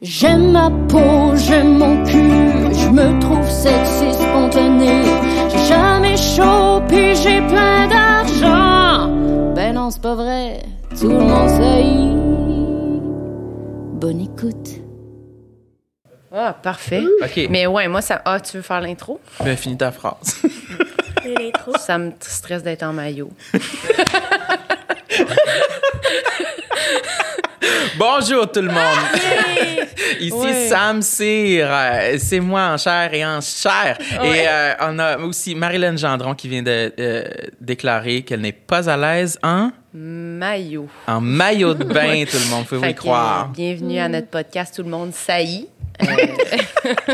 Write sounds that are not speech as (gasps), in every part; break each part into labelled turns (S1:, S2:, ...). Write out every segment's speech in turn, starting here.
S1: J'aime ma peau, j'aime mon cul, je me trouve sexy spontané. J'ai jamais chaud, puis j'ai plein d'argent. Ben non, c'est pas vrai, tout le monde sait. Bonne écoute.
S2: Ah, parfait.
S3: OK.
S2: Mais ouais, moi, ça. Ah, tu veux faire l'intro?
S3: Ben, finis ta phrase. (laughs)
S2: Ça me stresse d'être en maillot. (laughs) (laughs)
S3: Bonjour tout le monde. Ici
S2: Ouais.
S3: Sam Cyr. Euh, C'est moi en chair et en chair.
S2: Ouais.
S3: Et euh, on a aussi Marilyn Gendron qui vient de euh, déclarer qu'elle n'est pas à l'aise en,
S2: Maillot.
S3: en maillot de bain, tout le monde. Faut vous
S2: Fait
S3: y croire.
S2: bienvenue à notre podcast Tout le monde saillit. Euh, (laughs)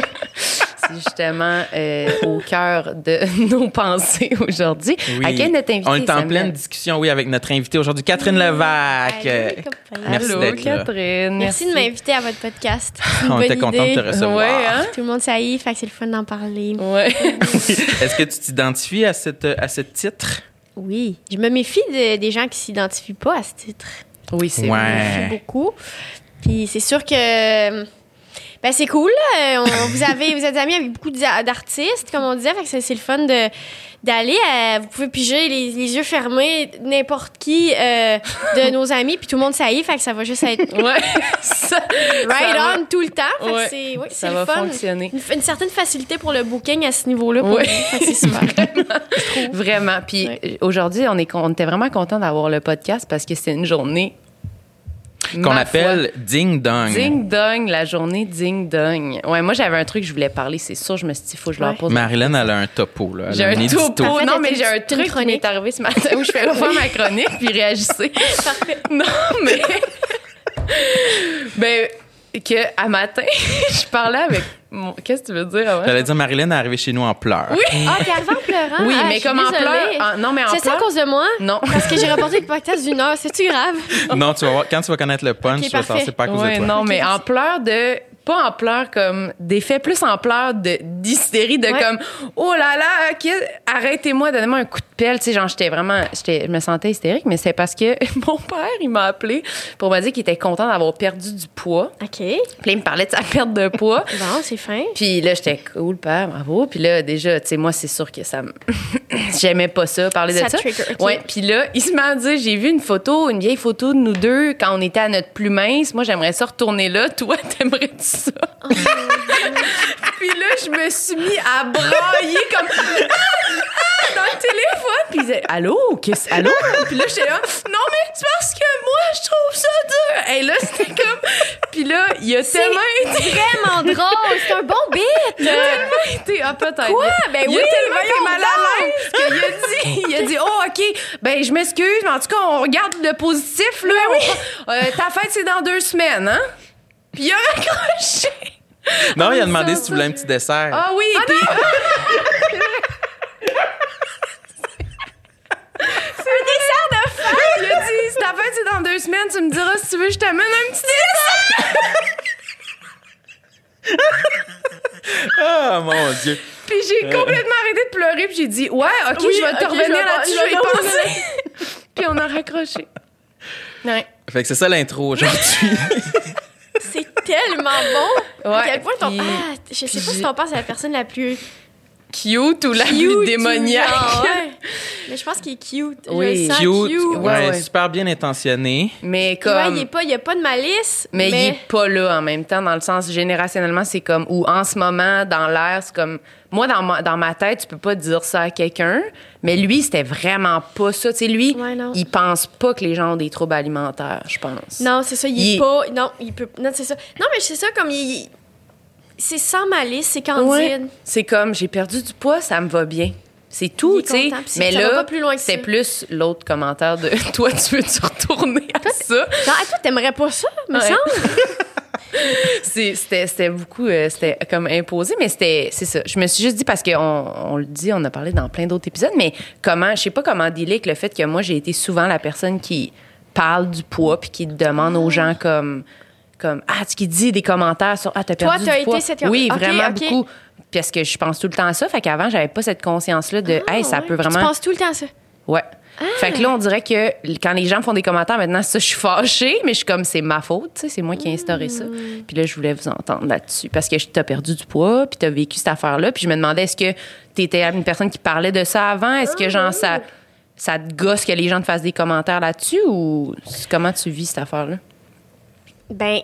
S2: justement euh, au cœur de (laughs) nos pensées aujourd'hui.
S3: Oui.
S2: À quel notre invité
S3: On est en
S2: Samuel?
S3: pleine discussion, oui, avec notre invitée aujourd'hui, Catherine Levac.
S4: Allô,
S3: Euh. Merci
S2: Allô,
S3: d'être là.
S2: Catherine.
S4: Merci de m'inviter à votre podcast. (laughs) C'est une
S3: On
S4: bonne
S3: était content de te recevoir.
S2: Ouais, hein?
S4: Tout le monde est, fait que c'est le fun d'en parler. (laughs)
S2: Ouais.
S3: Est-ce que tu t'identifies à, cette, à ce titre?
S4: Oui, je me méfie de- des gens qui s'identifient pas à ce titre.
S2: Oui, c'est
S3: Ouais.
S2: vrai.
S4: Je méfie beaucoup. Puis c'est sûr que ben c'est cool. là. On- vous avez vous êtes amis avec beaucoup d'a- d'artistes, comme on disait, c'est le fun de d'aller. euh, vous pouvez piger les, les yeux fermés n'importe qui euh, de (laughs) nos amis, puis tout le monde ça y est, fait que ça va juste être
S2: Ouais. (laughs) ça,
S4: right
S2: ça va-
S4: on tout le temps. Fait que
S2: Ouais.
S4: c'est
S2: Ça va
S4: le fun.
S2: fonctionner.
S4: Une, une certaine facilité pour le booking à ce niveau-là.
S2: Ouais.
S4: c'est super. (laughs)
S2: Vraiment. Puis euh, aujourd'hui, on, est, on était vraiment content d'avoir le podcast parce que c'est une journée.
S3: Qu'on appelle Ding Dong.
S2: Ding Dong, la journée Ding Dong. Ouais, moi, j'avais un truc que je voulais parler, c'est sûr. Je me suis dit, il faut que je leur
S4: Ouais.
S2: pose.
S3: Marilyn, elle a un topo. Là.
S2: J'ai un
S3: édito.
S2: topo.
S4: Parfait,
S2: Non, mais j'ai un truc qui
S4: chronique.
S2: m'est arrivé ce matin où je fais refaire ma chronique puis réagissez. (laughs) Non, mais. (laughs) ben, que à matin, (laughs) je parlais avec. Mon- Qu'est-ce que tu veux dire?
S3: J'allais dire, Marilyn est arrivée chez nous en pleurs.
S2: Oui.
S4: Ah, t'es arrivé en pleurant?
S2: Oui,
S4: Ah,
S2: mais comme en pleurs. en- Non, mais en
S4: C'est ça à cause de moi?
S2: Non.
S4: Parce que j'ai reporté le podcast d'une heure. C'est-tu grave?
S3: Non, tu vas voir, quand tu vas connaître le punch, tu vas c'est pas à cause
S2: Ouais,
S3: de toi.
S2: non, mais en pleurs de. Pas en pleurs comme d'effets, plus en pleurs de- d'hystérie, de,
S4: Ouais.
S2: comme oh là là, que- arrêtez-moi, donnez-moi un coup de pelle. Tu sais, genre, j'étais vraiment. j'étais- Je me sentais hystérique, mais c'est parce que (laughs) mon père, il m'a appelé pour me dire qu'il était content d'avoir perdu du poids.
S4: OK.
S2: Puis là, il me parlait de sa perte de poids. (laughs)
S4: Bon, c'est fin.
S2: Puis là, j'étais cool, père, bravo. Puis là, déjà, tu sais, moi, c'est sûr que ça me. (coughs) J'aimais pas ça, parler
S4: Ça
S2: de ça.
S4: trigger.
S2: Ouais. Puis là, il se à dire j'ai vu une photo, une vieille photo de nous deux quand on était à notre plus mince. Moi, j'aimerais ça retourner là. (laughs) Toi, t'aimerais-tu ça?
S4: Oh, (laughs)
S2: Puis là, je me suis mis à brailler comme. Ah! dans le téléphone. Puis il disait Allô? Qu'est-ce... Allô? Puis là, j'étais là Non, mais c'est parce que moi, je trouve ça dur. Et là, c'était comme. Puis là, il a tellement été.
S4: Vraiment drôle. C'est un bon bit.
S2: Il a tellement été. Ah, peut-être.
S4: Quoi? Ben
S2: il
S4: oui,
S2: a tellement été
S4: voyons
S2: mal à l'aise qu'il a dit, il a dit, oh, OK, ben, je m'excuse, mais en tout cas, on regarde le positif, là. On- euh, ta fête, c'est dans deux semaines, hein? Puis il a raccroché.
S3: Non, il a
S2: Ah,
S3: demandé si tu voulais un petit dessert.
S2: Ah oui, puis. C'est un dessert de fête! Il a dit, si ta fête, c'est dans deux semaines, tu me diras si tu veux, je t'amène un petit dessert! (laughs)
S3: Ah, mon Dieu.
S2: Puis j'ai complètement arrêté de pleurer, puis j'ai dit, ouais, OK,
S4: Oui,
S2: je vais te revenir là-dessus,
S4: pas-
S2: je vais y
S4: je vais
S2: penser. (laughs) puis on a raccroché. Ouais.
S3: Fait que c'est ça l'intro aujourd'hui. (laughs)
S4: Tellement bon.
S2: Ouais,
S4: à quel point ton...
S2: puis-
S4: Ah, je sais pas si ton père, c'est la personne la plus
S2: Cute ou la
S4: cute
S2: plus démoniaque?
S4: genre, ouais. (laughs) Mais je pense qu'il est cute. Je
S2: Oui.
S4: sens
S3: Cute,
S4: cute.
S3: ouais,
S2: ouais.
S3: super bien intentionné.
S2: Mais
S4: Puis ouais,
S2: comme.
S4: il est pas, il y a pas de malice.
S2: mais,
S4: Mais,
S2: il est pas là en même temps, dans le sens générationnellement, c'est comme. Ou en ce moment, dans l'air, c'est comme. Moi, dans ma, dans ma tête, tu peux pas dire ça à quelqu'un, mais lui, c'était vraiment pas ça. Tu sais, lui,
S4: Ouais,
S2: il pense pas que les gens ont des troubles alimentaires, je pense.
S4: Non, c'est ça, il,
S2: Il
S4: est
S2: est-
S4: pas. Non, il peut. Non, c'est ça. Non, mais c'est ça, comme il. C'est sans malice, c'est candide.
S2: Ouais. C'est comme, j'ai perdu du poids, ça me va bien. C'est tout, tu sais. Mais
S4: ça va
S2: là,
S4: pas plus loin que
S2: c'est plus l'autre commentaire de (laughs) toi, tu veux-tu retourner à ça?
S4: Genre, ah, toi, t'aimerais pas ça, me
S2: Ouais.
S4: semble? (laughs)
S2: C'est- C'était c'était beaucoup, euh, c'était comme imposé, mais c'était, c'est ça. Je me suis juste dit, parce qu'on on le dit, on a parlé dans plein d'autres épisodes, mais comment, je sais pas comment dealer avec le fait que moi, j'ai été souvent la personne qui parle du poids puis qui demande aux gens comme, comme ah, tu qui dit des commentaires sur, ah, t'as
S4: Toi,
S2: perdu
S4: t'as
S2: du
S4: été
S2: poids.
S4: cette-
S2: Oui, vraiment beaucoup. Parce que je pense tout le temps à ça. Fait qu'avant, j'avais pas cette conscience-là de,
S4: Ah,
S2: hey, ça
S4: ouais.
S2: peut
S4: Puis
S2: vraiment.
S4: Tu penses tout le temps à ça.
S2: Ouais. Fait que là, on dirait que quand les gens font des commentaires, maintenant, ça, je suis fâchée, mais je suis comme, c'est ma faute, tu sais, c'est moi qui ai instauré ça. Puis là, je voulais vous entendre là-dessus parce que tu as perdu du poids, puis tu as vécu cette affaire-là. Puis je me demandais, est-ce que tu étais une personne qui parlait de ça avant? Est-ce que, genre, ça, ça te gosse que les gens te fassent des commentaires là-dessus ou comment tu vis cette affaire-là?
S4: Ben,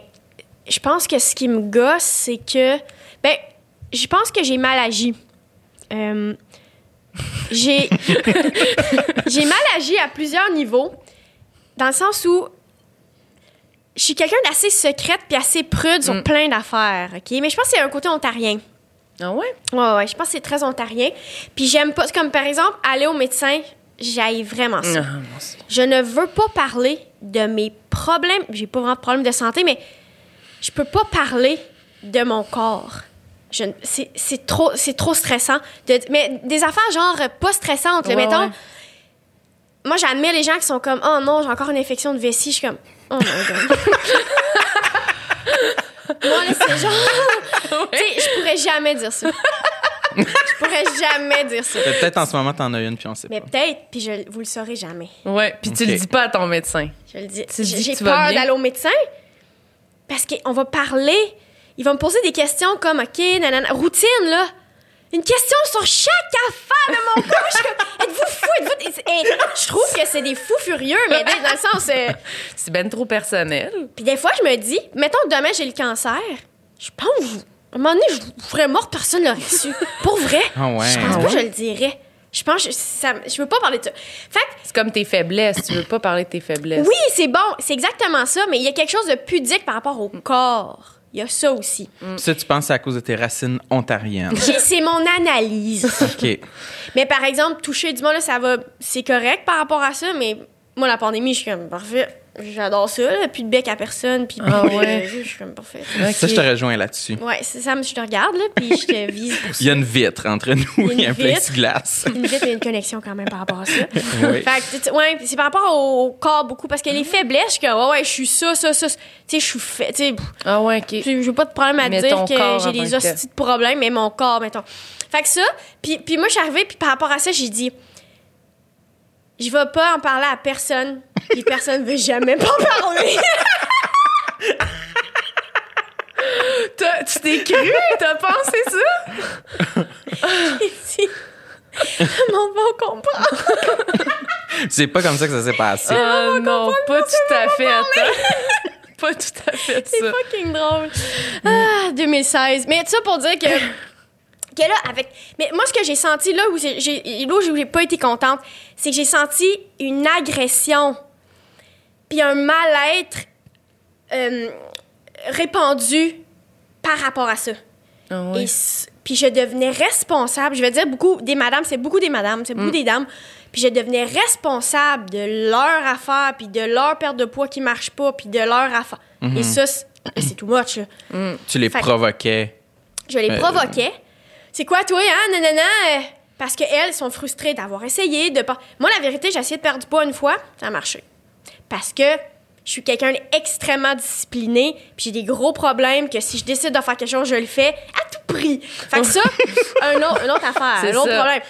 S4: je pense que ce qui me gosse, c'est que. Je pense que j'ai mal agi. Euh, (laughs) j'ai. mal agi à plusieurs niveaux. Dans le sens où. Je suis quelqu'un d'assez secrète puis assez prude sur plein d'affaires, OK? Mais je pense que c'est un côté ontarien.
S2: Ah ouais?
S4: Ouais, ouais, je pense que c'est très ontarien. Puis j'aime pas. Comme par exemple, aller au médecin, j'aille vraiment ça.
S2: Ah.
S4: Je ne veux pas parler de mes problèmes. J'ai pas vraiment de problème de santé, mais je peux pas parler de mon corps. C'est c'est trop, c'est trop stressant. De- mais des affaires genre pas stressantes. là,
S2: Ouais,
S4: mettons,
S2: ouais.
S4: moi j'admire les gens qui sont comme Oh non, j'ai encore une infection de vessie. Je suis comme Oh my god. (laughs) moi là, c'est genre. Tu sais, je pourrais jamais dire ça. je pourrais jamais dire ça.
S3: Peut-être en ce moment, t'en as une, puis on sait
S4: Mais
S3: pas.
S4: peut-être, puis je, vous le saurez jamais.
S2: Ouais, puis tu
S3: Ok.
S2: le dis pas à ton médecin.
S4: Je le dis.
S2: Tu dis
S4: J'ai
S2: tu
S4: peur d'aller au médecin parce qu'on va parler. Il va me poser des questions comme, OK, nanana, routine, là. Une question sur chaque affaire de mon corps. Je suis comme, (laughs) êtes-vous fou? Êtes-vous... Et je trouve que c'est des fous furieux, mais dans le sens... euh, (laughs)
S2: C'est ben trop personnel.
S4: Puis des fois, je me dis, mettons que demain, j'ai le cancer. Je pense, que je- à un moment donné, je serais morte, personne l'aurait su. Pour vrai.
S3: Ah ouais.
S4: Je pense pas que je le dirais. Je pense que ça, je veux pas parler de ça. Fait que
S2: C'est comme tes faiblesses. Tu veux pas parler de tes faiblesses.
S4: oui, c'est bon, c'est exactement ça, mais il y a quelque chose de pudique par rapport au corps. Il y a ça aussi.
S3: Puis Ça, tu penses à cause de tes racines ontariennes.
S4: C'est mon analyse. (laughs)
S3: OK.
S4: mais par exemple, toucher du monde, là, ça va, c'est correct par rapport à ça, mais moi, la pandémie, je suis comme parfait. J'adore ça, là, plus de bec à personne, puis
S2: Ah ouais.
S4: je suis comme parfait.
S3: Ça, je te rejoins là-dessus.
S4: Ouais, c'est ça, je te regarde, là, puis je te (laughs) vise pour ça.
S3: Il y a une vitre entre nous,
S4: Il y a
S3: il y a un (laughs)
S4: une vitre.
S3: plexiglas.
S4: Une vite et une connexion quand même par rapport à ça.
S3: Oui.
S4: Fait que, ouais, c'est par rapport au corps beaucoup, parce que les faiblesses, je suis comme, ouais, ouais, je suis ça, ça, ça. Tu sais, je suis fait, tu sais,
S2: Ah ouais, OK.
S4: J'ai pas de problème à
S2: Mais
S4: dire que j'ai des hosties de problèmes, mais mon corps, mettons. Fait que ça, puis, puis moi, je suis arrivée, puis par rapport à ça, j'ai dit, je vais pas en parler à personne, puis personne veut jamais m'en parler. (laughs)
S2: T'as- Tu t'es cru? T'as pensé ça? (laughs)
S4: Si. Le monde va comprendre.
S3: C'est pas comme ça que ça s'est passé.
S2: Ah non, pas tout à fait. (laughs) Pas tout à fait
S4: C'est
S2: ça.
S4: fucking drôle. Ah, 2016. Mais ça pour dire que. Que là, avec. Mais moi, ce que j'ai senti là où j'ai- là où j'ai pas été contente, c'est que j'ai senti une agression, puis un mal-être euh, répandu par rapport à ça.
S2: Ah.
S4: Et puis je devenais responsable. Je vais dire beaucoup des madames, c'est beaucoup des madames, c'est
S2: Mm.
S4: beaucoup des dames. Puis je devenais responsable de leur affaire, puis de leur perte de poids qui marche pas, puis de leur affaire.
S2: Mm-hmm.
S4: Et ça, c'est too much. là.
S3: Tu les
S4: Fait
S3: provoquais.
S4: Je les
S3: Euh,
S4: provoquais. C'est quoi, toi, hein, nanana? Parce qu'elles sont frustrées d'avoir essayé de pas. Moi, la vérité, j'ai essayé de perdre du poids une fois, ça a marché. Parce que je suis quelqu'un d'extrêmement discipliné, puis j'ai des gros problèmes que si je décide de faire quelque chose, je le fais à tout prix. Fait que ça, (laughs) un autre, une autre affaire,
S2: C'est
S4: un autre
S2: ça.
S4: problème.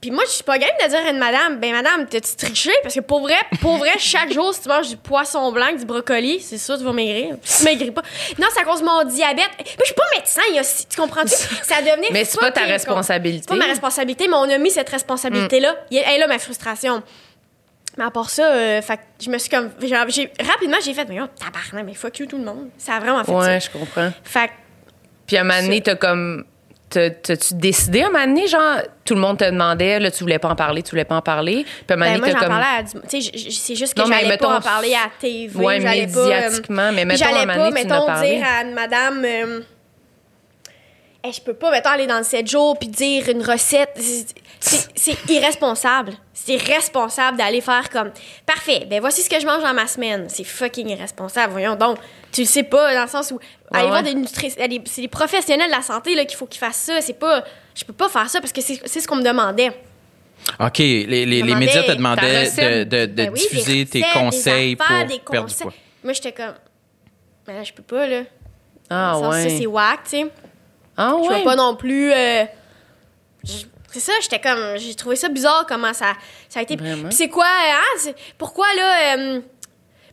S4: Puis moi, je suis pas game de dire à une madame, ben madame, t'as-tu triché? Parce que pour vrai, pour vrai, chaque jour, si tu manges du poisson blanc, du brocoli, c'est sûr, tu vas maigrir. (laughs) Tu maigris pas. Non, c'est à cause de mon diabète. Moi, je suis pas médecin, il y a, tu comprends-tu? (laughs) Ça devenait
S2: Mais c'est pas ta responsabilité.
S4: C'est pas ma responsabilité, mais on a mis cette responsabilité-là. A- Elle est là, ma frustration. Mais à part ça, euh, fait je me suis comme. rapidement, j'ai fait, mais oh, tabarnak, mais fuck you tout le monde. Ça a vraiment fait
S2: Ouais,
S4: ça.
S2: je comprends.
S4: Fait
S2: Puis à un moment donné, t'as comme. T'as- T'as-tu décidé à un moment donné, genre, tout le monde te demandait, là, tu voulais pas en parler, tu voulais pas en parler? Puis à un moment
S4: Ben,
S2: donné,
S4: moi,
S2: t'as
S4: j'en
S2: comme.
S4: parlais à. Tu sais, c'est juste que
S2: Non,
S4: j'allais
S2: mettons,
S4: pas en parler à TV.
S2: Ouais,
S4: j'allais pas, euh,
S2: médiatiquement, mais mettons, à un
S4: J'allais
S2: moment
S4: pas,
S2: donné, tu en as
S4: mettons,
S2: parlé.
S4: dire à une madame... euh, Hey, je peux pas, mettons, aller dans le 7 jours puis dire une recette. C'est- irresponsable. C'est irresponsable d'aller faire comme... Parfait, ben voici ce que je mange dans ma semaine. C'est fucking irresponsable, voyons donc. Tu le sais pas, dans le sens où... aller
S2: ouais.
S4: voir des nutritionnistes... C'est des professionnels de la santé là, qu'il faut qu'ils fassent ça. C'est pas... Je peux pas faire ça parce que c'est ce qu'on me demandait.
S3: OK, les, les, les médias te demandaient de, de, de
S4: Ben oui,
S3: diffuser tes
S4: recettes, des
S3: conseils pour
S4: des
S3: perdre du
S4: conseils.
S3: poids.
S4: Moi, j'étais comme... Mais là, je peux pas, là.
S2: Ah ouais.
S4: Ça, c'est whack, tu sais.
S2: Ah
S4: Je
S2: ouais.
S4: veux pas non plus. euh, je- C'est ça, j'étais comme. J'ai trouvé ça bizarre comment ça, ça a été. Puis c'est quoi, hein? Pourquoi là. euh,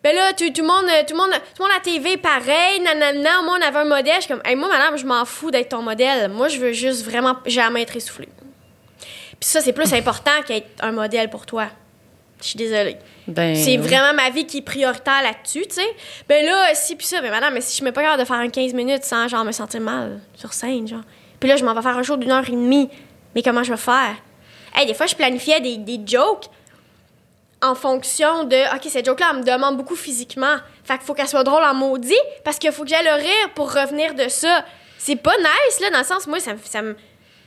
S4: ben là, tout, tout le monde, tout le monde, tout le monde à la TV, pareil, nanana, moi, on avait un modèle. Je suis comme, hey, moi, madame, je m'en fous d'être ton modèle. Moi, je veux juste vraiment jamais être essoufflée. Puis ça, c'est plus important qu'être un modèle pour toi. Je suis désolée.
S2: Ben,
S4: C'est vraiment ma vie qui est prioritaire là-dessus, tu sais. Ben là, si, puis ça, ben madame, mais si je me pas capable de faire un 15 minutes sans, genre, me sentir mal sur scène, genre. Puis là, je m'en vais faire un show d'une heure et demie. Mais comment je vais faire? Hey, des fois, je planifiais des, des jokes en fonction de, OK, cette joke-là, elle me demande beaucoup physiquement. Fait qu'il faut qu'elle soit drôle en maudit, parce qu'il faut que j'aille le rire pour revenir de ça. C'est pas nice, là, dans le sens, moi, ça me... Ça me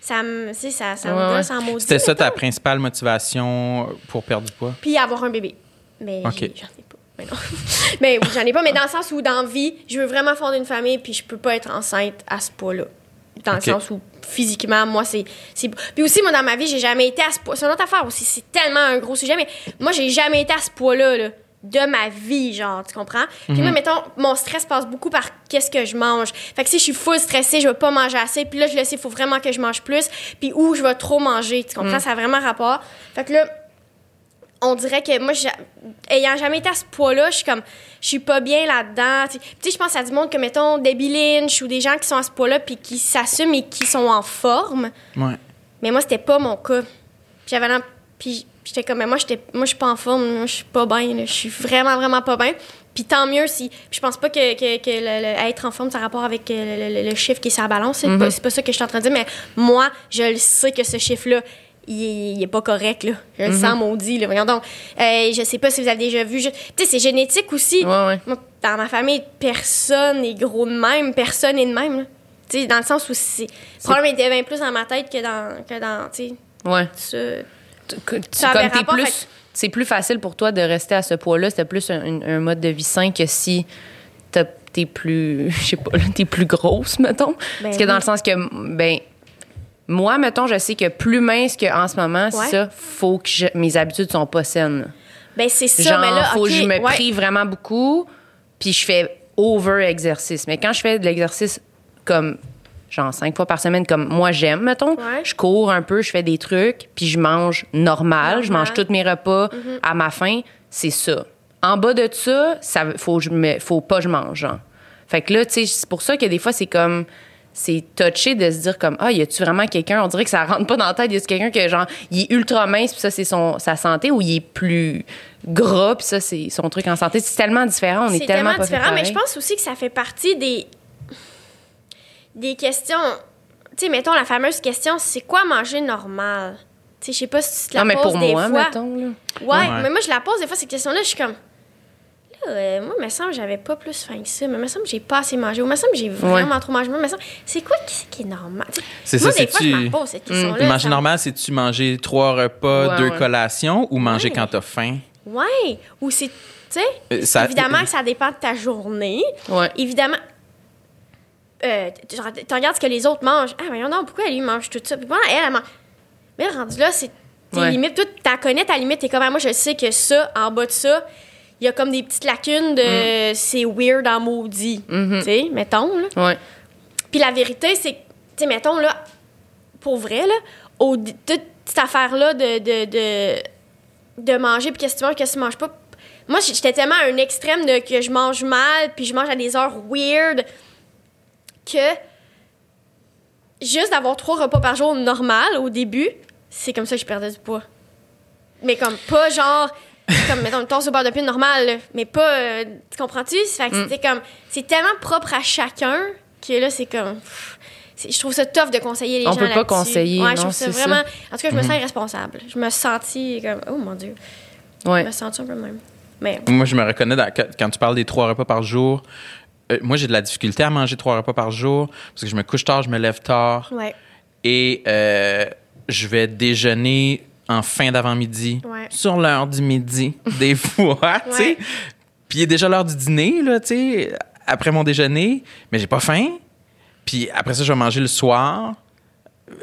S4: ça me, sais, ça, ça
S2: Ouais,
S4: me
S2: ouais.
S4: gosse en maudit.
S3: C'était ça ta principale motivation pour perdre du poids?
S4: Puis avoir un bébé. Mais
S3: Ok.
S4: j'ai- j'en ai pas. Mais non. (laughs) mais oui, j'en ai pas, mais dans le sens où, dans la vie, je veux vraiment fonder une famille, puis je peux pas être enceinte à ce poids-là. Dans le sens où, physiquement, moi, c'est. Puis aussi, moi, dans ma vie, j'ai jamais été à ce poids. C'est une autre affaire aussi. C'est tellement un gros sujet, mais moi, j'ai jamais été à ce poids-là, là, de ma vie, genre, tu comprends? Puis
S3: Mhm.
S4: moi, mettons, mon stress passe beaucoup par qu'est-ce que je mange. Fait que si je suis full stressée, je vais pas manger assez, puis là, je le sais, il faut vraiment que je mange plus, puis où je vais trop manger, tu comprends?
S3: Mhm.
S4: Ça a vraiment rapport. Fait que là, on dirait que moi, ayant jamais été à ce poids-là, je suis comme, je suis pas bien là-dedans. Tu sais, Tu sais, je pense à du monde que, mettons, Debbie Lynch ou des gens qui sont à ce poids-là puis qui s'assument et qui sont en forme.
S3: Ouais.
S4: Mais moi, c'était pas mon cas. J'avais Puis j'étais comme, mais moi, j'étais, moi, je suis pas en forme. Moi, je suis pas bien. Je suis vraiment, vraiment pas bien. Puis tant mieux si. Puis je pense pas que, que, que le- le- être en forme, ça a rapport avec euh, le, le- le chiffre qui est sur la balance. C'est, pas, c'est pas ça que je suis en train de dire. Mais moi, je le sais que ce chiffre-là, il est, il est pas correct. Là. Je le sens maudit. Là. Voyons donc. Euh, je sais pas si vous avez déjà vu. je- Tu sais, c'est génétique aussi.
S2: Ouais, ouais.
S4: Moi, dans ma famille, personne n'est gros de même. Personne n'est de même. là. Tu sais, dans le sens où c'est. Le problème était bien plus dans ma tête que dans. Que dans tu sais,
S2: Ouais.
S4: ça.
S2: Comme t'es plus,
S4: fait
S2: c'est plus facile pour toi de rester à ce poids-là. C'était plus un, un- un mode de vie sain que si t'es plus, (laughs) je sais pas, t'es plus grosse, mettons. Parce que dans
S4: oui.
S2: le sens que, ben, moi, mettons, je sais que plus mince qu'en ce moment,
S4: Ouais.
S2: c'est ça, faut que je- mes habitudes sont pas saines.
S4: Ben, c'est ça,
S2: Genre,
S4: mais là,
S2: faut que je me
S4: ouais.
S2: prive vraiment beaucoup, puis je fais over-exercice. Mais quand je fais de l'exercice comme, genre, cinq fois par semaine, comme moi j'aime, mettons,
S4: Ouais.
S2: je cours un peu, je fais des trucs, puis je mange normal, je mange tous mes repas
S4: Mm-hmm.
S2: à ma faim, c'est ça. En bas de ça, ça faut, je me, faut pas que je mange, genre. Fait que là, tu sais, c'est pour ça que des fois, c'est comme c'est touché de se dire comme ah y a-tu vraiment quelqu'un? On dirait que ça rentre pas dans la tête y a-tu quelqu'un que genre il est ultra mince puis ça c'est son sa santé ou il est plus gras puis ça c'est son truc en santé c'est tellement différent on est, tellement,
S4: tellement
S2: pas fait
S4: différent, mais je pense aussi que ça fait partie des. Des questions. Tu sais, mettons la fameuse question c'est quoi manger normal? Tu sais, je sais pas si tu te la
S2: non mais
S4: poses
S2: pour
S4: des
S2: moi
S4: fois.
S2: mettons là
S4: Ouais,
S3: Ouais.
S4: mais moi, je la pose des fois, cette question-là, je suis comme. Là, euh, moi, il me semble que j'avais pas plus faim que ça, mais il me semble que j'ai pas assez mangé, ou il me semble que j'ai vraiment trop mangé. Moi, il me semble, c'est quoi qui, qui est normal? Tu sais,
S3: C'est ça,
S4: des fois, je cette question-là.
S3: Puis manger
S4: ça-
S3: normal, c'est-tu manger trois repas,
S2: Ouais,
S3: deux
S2: ouais.
S3: collations ou manger
S4: Ouais.
S3: quand t'as faim?
S4: Ouais, ou c'est. Tu sais,
S3: Euh, ça-
S4: évidemment que ça dépend de ta journée.
S2: ouais
S4: Évidemment. Euh, tu regardes ce que les autres mangent. Ah, voyons donc, pourquoi lui mange tout ça? Puis voilà, elle, elle mange. Mais rendu là, c'est. Tes
S2: Ouais.
S4: limites, toi, t'as connais ta limite. T'es comme, ah, moi, je sais que ça, en bas de ça, il y a comme des petites lacunes de c'est weird en maudit. Tu sais, mettons, là.
S2: ouais
S4: Puis la vérité, c'est que, tu sais, mettons, là, pour vrai, là, au, toute cette affaire-là de, de, de, de manger, puis qu'est-ce que tu manges, qu'est-ce que tu manges pas. Moi, j'étais tellement à un extrême de que je mange mal, puis je mange à des heures weird, que juste d'avoir trois repas par jour normal au début, c'est comme ça que je perdais du poids. Mais comme pas genre comme mettons une toast au beurre de pin normal, mais pas euh, tu comprends-tu? Fait que
S2: Mm.
S4: c'était comme c'est tellement propre à chacun que là c'est comme pff, c'est- je trouve ça tough de conseiller les
S2: On
S4: gens
S2: peut pas
S4: là-dessus.
S2: conseiller,
S4: Ouais, je
S2: non,
S4: trouve ça
S2: c'est
S4: vraiment
S2: ça.
S4: en tout cas, je me sens irresponsable. Je me sentis comme oh mon dieu. Je
S2: ouais
S4: me sens un peu même. Mais
S3: Moi, je me reconnais dans- quand tu parles des trois repas par jour. Euh, moi, j'ai de la difficulté à manger trois repas par jour parce que je me couche tard, je me lève tard
S4: ouais.
S3: et euh, je vais déjeuner en fin d'avant-midi,
S4: Ouais.
S3: sur l'heure du midi, (laughs) des fois, tu sais. Puis il est déjà l'heure du dîner, là, tu sais, après mon déjeuner, mais j'ai pas faim. Puis après ça, je vais manger le soir, euh,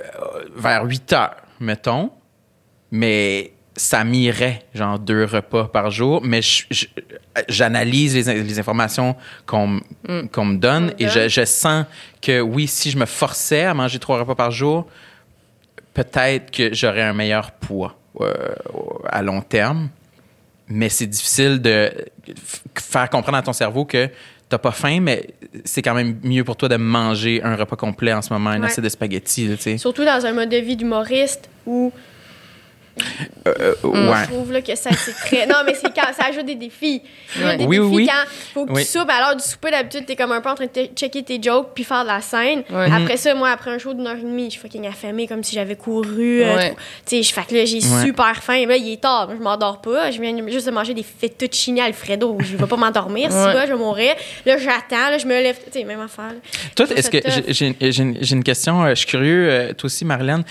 S3: vers 8 heures, mettons. Mais ça m'irait, genre deux repas par jour. Mais j'analyse les, les informations qu'on m- qu'on me donne
S4: Mm.
S3: Et je, sens que oui, si je me forçais à manger trois repas par jour, peut-être que j'aurais un meilleur poids euh, à long terme, mais c'est difficile de faire comprendre à ton cerveau que t'as pas faim, mais c'est quand même mieux pour toi de manger un repas complet en ce moment, une
S4: Ouais.
S3: assiette de spaghettis, là.
S4: Surtout dans un mode de vie d'humoriste où
S3: Euh,
S4: je
S3: ouais.
S4: trouve là, que ça, c'est très. Non, mais c'est quand ça ajoute des défis.
S2: Ouais.
S4: Des
S3: Oui,
S4: défis
S3: oui, oui.
S4: quand faut que
S3: Oui.
S4: tu soupes. À l'heure du souper, d'habitude, t'es comme un peu en train de checker tes jokes puis faire de la scène.
S2: Ouais.
S4: Après ça, moi, après un show d'une heure et demie, je suis fucking affamée comme si j'avais couru. euh, Tu sais, je fais que là, j'ai
S3: Ouais.
S4: super faim. Là, il est tard. Je m'endors pas. Je viens juste de manger des fettuccine Alfredo. Je vais pas m'endormir. (laughs) Si
S2: Ouais.
S4: va, je vais mourir. Là, j'attends. Là, je me lève. Tu sais, même affaire. là.
S3: Toi,
S4: Je
S3: est-ce que une, j'ai une question, euh, je suis curieux, euh, toi aussi, Marlène.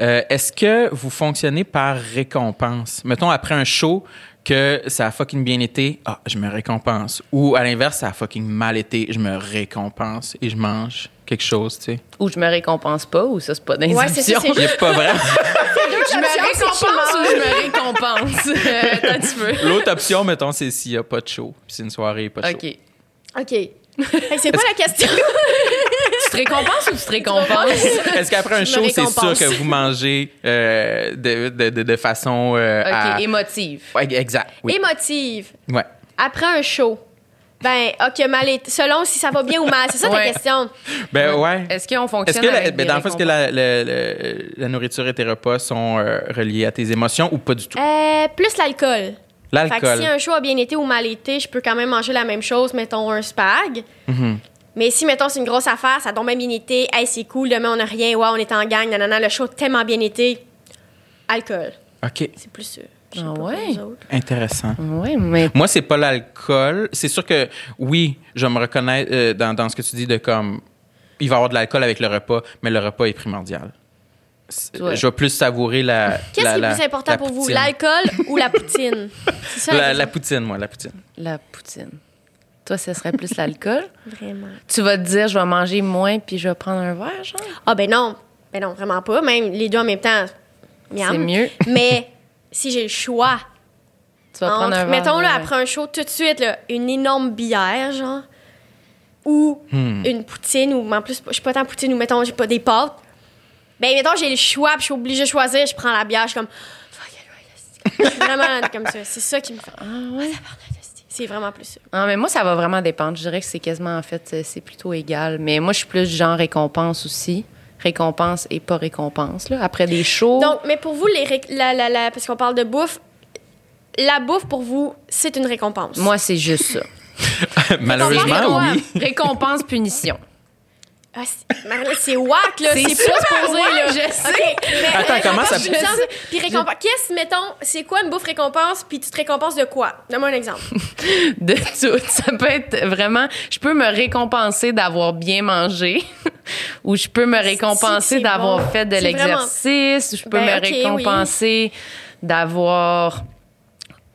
S3: Euh, est-ce que vous fonctionnez par récompense? Mettons, après un show, que ça a fucking bien été, ah, je me récompense. Ou à l'inverse, ça a fucking mal été, je me récompense et je mange quelque chose, tu sais.
S2: Ou je me récompense pas, ou ça, c'est pas les
S4: Ouais, c'est
S3: pas vrai. (laughs)
S2: Je me récompense ou je me récompense? (laughs) Euh, Attends un petit peu.
S3: L'autre option, mettons, c'est s'il n'y a pas de show. Puis c'est une soirée, pas de show.
S2: OK.
S4: OK. Que c'est pas la question. (laughs)
S2: Tu te récompenses ou tu te récompenses? (laughs)
S3: Est-ce qu'après un show, c'est sûr que vous mangez euh, de, de, de, de façon. euh,
S2: OK,
S3: à-
S2: émotive.
S3: Ouais, exact. Oui.
S4: Émotive.
S3: Ouais.
S4: Après un show. Ben, OK, mal été- selon si ça va bien ou mal. C'est ça ta
S2: Ouais.
S4: question.
S3: Ben ouais.
S2: Est-ce qu'on
S3: Est-ce
S2: fonctionne
S3: que, la,
S2: avec
S3: ben, dans le fond, est-ce que la, la- la- la nourriture et tes repas sont euh, reliés à tes émotions ou pas du tout?
S4: Euh, plus l'alcool. Fait que
S3: L'alcool.
S4: si un show a bien été ou mal été, je peux quand même manger la même chose, mettons un spag.
S3: Mhm.
S4: Mais si, mettons, c'est une grosse affaire, ça a donc bien bien été, hey, c'est cool, demain on a rien, ouais, on est en gang, nanana, le show a tellement bien été, alcool.
S3: OK.
S4: C'est plus sûr.
S2: Ah ouais?
S3: Intéressant.
S2: Oui, mais
S3: Moi, c'est pas l'alcool. C'est sûr que, oui, je me reconnais euh, dans, dans ce que tu dis de comme. Il va y avoir de l'alcool avec le repas, mais le repas est primordial.
S2: Ouais.
S3: Je vais plus savourer la.
S4: Qu'est-ce qui est
S3: la-
S4: plus important pour vous, l'alcool ou la poutine? (laughs) Ça la,
S3: poutine, moi, la poutine.
S2: la poutine. Toi, ce serait plus l'alcool? (laughs)
S4: Vraiment.
S2: Tu vas te dire, je vais manger moins puis je vais prendre un verre, genre?
S4: Ah ben non, ben non, vraiment pas. Même les deux en même temps, miam.
S2: C'est mieux. (laughs)
S4: Mais si j'ai le choix,
S2: Tu vas prendre
S4: entre,
S2: un verre.
S4: mettons là,
S2: ouais.
S4: après un show, tout de suite, là, une énorme bière, genre, ou
S3: Hmm.
S4: une poutine, ou en plus, je suis pas tant poutine, ou mettons, j'ai pas des pâtes. Ben mettons, j'ai le choix, puis je suis obligée de choisir, je prends la bière, je suis comme, fuck it, right, Je suis vraiment (laughs) comme ça. C'est ça qui me fait. Ah ouais? C'est vraiment plus ça.
S2: Ah, mais moi, ça va vraiment dépendre. Je dirais que c'est quasiment, en fait, c'est- plutôt égal. Mais moi, je suis plus genre récompense aussi. Récompense et pas récompense, là. Après des shows.
S4: Donc, mais pour vous, les la, la, la- parce qu'on parle de bouffe, la bouffe pour vous, c'est une récompense.
S2: moi, c'est juste ça. (laughs)
S3: Malheureusement,
S4: Récompense.
S3: oui.
S2: Récompense, punition.
S4: Ah, c'est- whack, là.
S2: C'est super
S4: supposé, là.
S2: je sais.
S4: Mais
S3: Attends, comment ça-
S4: chance, Puis récompense. Qu'est-ce, mettons, c'est quoi une bouffe récompense, puis tu te récompenses de quoi? Donne-moi un exemple. (laughs)
S2: de tout. Ça peut être vraiment. Je peux me récompenser d'avoir bien mangé, (laughs) ou je peux me récompenser d'avoir
S4: bon.
S2: fait de l'exercice, ou je peux
S4: Ben,
S2: me
S4: oui.
S2: récompenser d'avoir.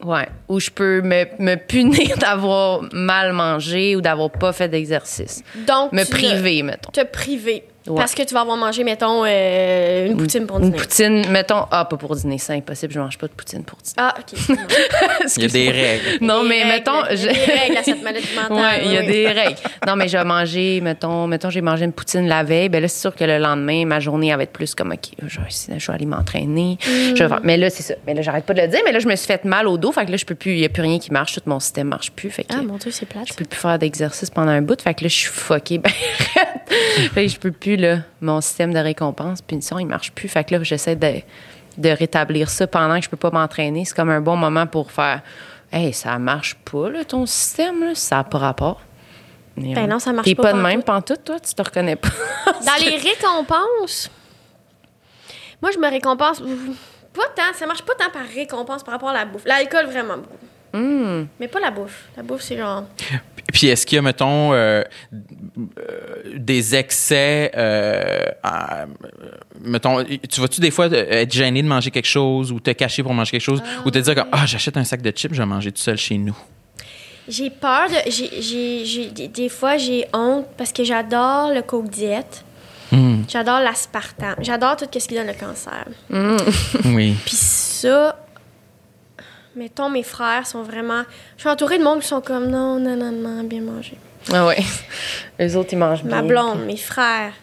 S2: Ouais. Ou je peux me, me punir (laughs) d'avoir mal mangé ou d'avoir pas fait d'exercice.
S4: Donc,
S2: Me priver, mettons.
S4: Te priver.
S2: Ouais.
S4: Parce que tu vas avoir mangé, mettons, euh, une poutine pour
S2: Une
S4: dîner.
S2: poutine, mettons. Ah, pas pour dîner, c'est impossible, je mange pas de poutine pour dîner.
S4: Ah, OK. (laughs)
S3: Il y a des règles.
S2: Non,
S4: Des
S2: mais
S4: règles,
S2: mettons.
S4: Il y a des règles à cette maladie mentale.
S2: Ouais, il y a
S4: oui.
S2: des (laughs) règles. Non, mais j'ai mangé, mettons, mettons j'ai mangé une poutine la veille. Ben là, c'est sûr que le lendemain, ma journée elle va être plus comme, OK, je vais, essayer- je vais aller m'entraîner. Je vais faire- Mais là, c'est ça. Mais là, j'arrête pas de le dire. Mais là, je me suis fait mal au dos. Fait que là, je peux plus, il y a plus rien qui marche. Tout mon système marche plus. Fait que
S4: Ah, mon Dieu, c'est plate.
S2: je peux plus faire d'exercice pendant un bout. Fait que là, je suis fuckée. (laughs) Ben, fait que je peux plus, là, mon système de récompense, punition, il marche plus. Fait que là, j'essaie de, de rétablir ça pendant que je peux pas m'entraîner. C'est comme un bon moment pour faire, hey, ça marche pas, là, ton système, là. Ça n'a pas rapport.
S4: Ben non, ça marche
S2: T'es
S4: pas
S2: pas de même, pantoute, toi? Tu te reconnais pas? (laughs)
S4: Dans les récompenses, moi, je me récompense. Pas tant, ça marche pas tant par récompense par rapport à la bouffe. L'alcool, vraiment beaucoup.
S2: Hmm.
S4: Mais pas la bouffe. La bouffe, c'est genre.
S3: Puis est-ce qu'il y a, mettons, euh, euh, des excès, euh, à- mettons, tu vas-tu des fois être gêné de manger quelque chose ou te cacher pour manger quelque chose ou te dire comme, ah, j'achète un sac de chips, je vais manger tout seul chez nous?
S4: J'ai peur de. J'ai, j'ai, j'ai- des, des fois, j'ai honte parce que j'adore le Coke Diet.
S3: Hmm.
S4: J'adore l'aspartame. J'adore tout ce qui donne le cancer. (laughs)
S3: Oui.
S4: Puis ça, mettons, mes frères sont vraiment. Je suis entourée de monde qui sont comme non, non, non, non, bien manger.
S2: Ah ouais. (laughs) Les autres, ils mangent bien.
S4: Ma blonde, mes frères,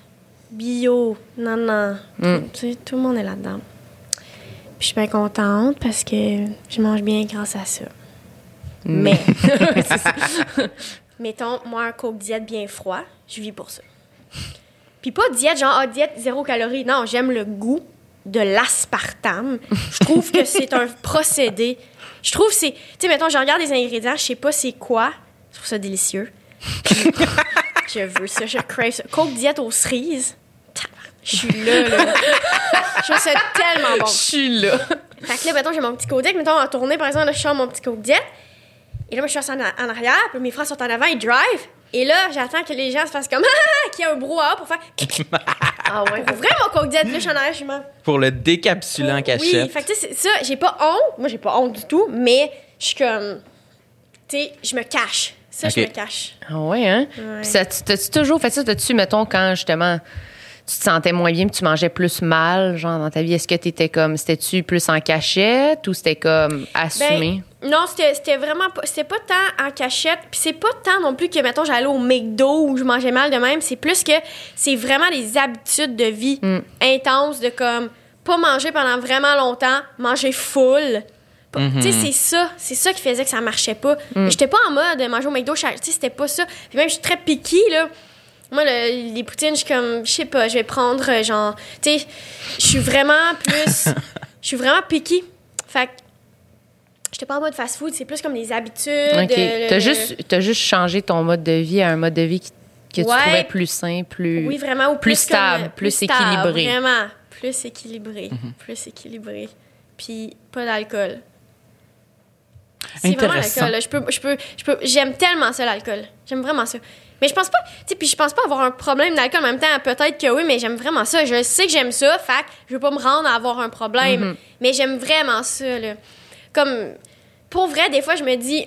S4: bio, non, non.
S2: Mm.
S4: Tu sais, tout le monde est là-dedans. Puis je suis bien contente parce que je mange bien grâce à ça. Mais, (laughs) (laughs) mettons, moi, un Coke diète bien froid, je vis pour ça. Puis pas diète, genre, ah, diète zéro calorie. Non, j'aime le goût de l'aspartame. Je trouve que c'est un procédé. Je trouve que c'est. Tu sais, mettons, je regarde les ingrédients, je sais pas c'est quoi. Je trouve ça délicieux. (laughs) Je veux ça, je crave ça. Coke diète aux cerises. Je suis là, là. Je trouve ça tellement bon.
S2: Je suis là.
S4: Fait que là, mettons, j'ai mon petit codec. Mettons, en tournée, par exemple, là, je sors mon petit coke diète. Et là, moi, je suis en, en arrière. Puis mes frères sont en avant, ils drive. Et là, j'attends que les gens se fassent comme (laughs) Ah, qu'il y a un brouhaha pour faire (laughs)
S2: Ah ouais.
S4: pour ouvrir mon coke diète. Là, je suis en.
S3: Pour le décapsuler en
S4: Oui,
S3: cachette.
S4: fait que tu sais, c'est ça, j'ai pas honte. Moi, j'ai pas honte du tout, mais je suis comme. Tu sais, je me cache. Ça, je me cache.
S2: Ah ouais, hein?
S4: Ouais.
S2: Puis ça, tu- t'as-tu toujours fait ça? T'as-tu, mettons, quand justement tu te sentais moins bien puis tu mangeais plus mal, genre dans ta vie, est-ce que t'étais comme, c'était-tu plus en cachette ou c'était comme assumé?
S4: Ben, non, c'était vraiment pas. C'était pas tant en cachette. Puis c'est pas tant non plus que, mettons, j'allais au McDo où je mangeais mal de même. C'est plus que c'est vraiment des habitudes de vie
S2: Mm.
S4: intenses de comme pas manger pendant vraiment longtemps, manger full.
S3: Mhm.
S4: Tu sais, c'est ça. C'est ça qui faisait que ça marchait pas.
S2: Mm.
S4: J'étais pas en mode manger au McDo. Tu sais, c'était pas ça. Puis même, je suis très picky, là. Moi, le- les poutines, je suis comme, je sais pas, je vais prendre, euh, genre, tu sais, je suis vraiment plus, (laughs) je suis vraiment picky. Fait que, j'étais pas en mode fast-food, c'est plus comme des habitudes.
S2: OK.
S4: euh,
S2: T'as
S4: le-
S2: juste, t'as juste changé ton mode de vie à un mode de vie qui- que tu trouvais plus sain, plus.
S4: Oui, vraiment, ou
S2: plus stable, plus
S4: stable,
S2: équilibré.
S4: Vraiment, plus équilibré,
S3: Mhm.
S4: plus équilibré. Puis pas d'alcool. C'est vraiment
S3: Intéressant.
S4: l'alcool. Je peux, je peux, je peux, j'aime tellement ça l'alcool. J'aime vraiment ça. Mais je pense pas, tu sais, puis je pense pas avoir un problème d'alcool en même temps. Peut-être que oui, mais j'aime vraiment ça. Je sais que j'aime ça, fait que je veux pas me rendre à avoir un problème.
S2: Mhm.
S4: Mais j'aime vraiment ça, là. Comme, pour vrai, des fois, je me dis,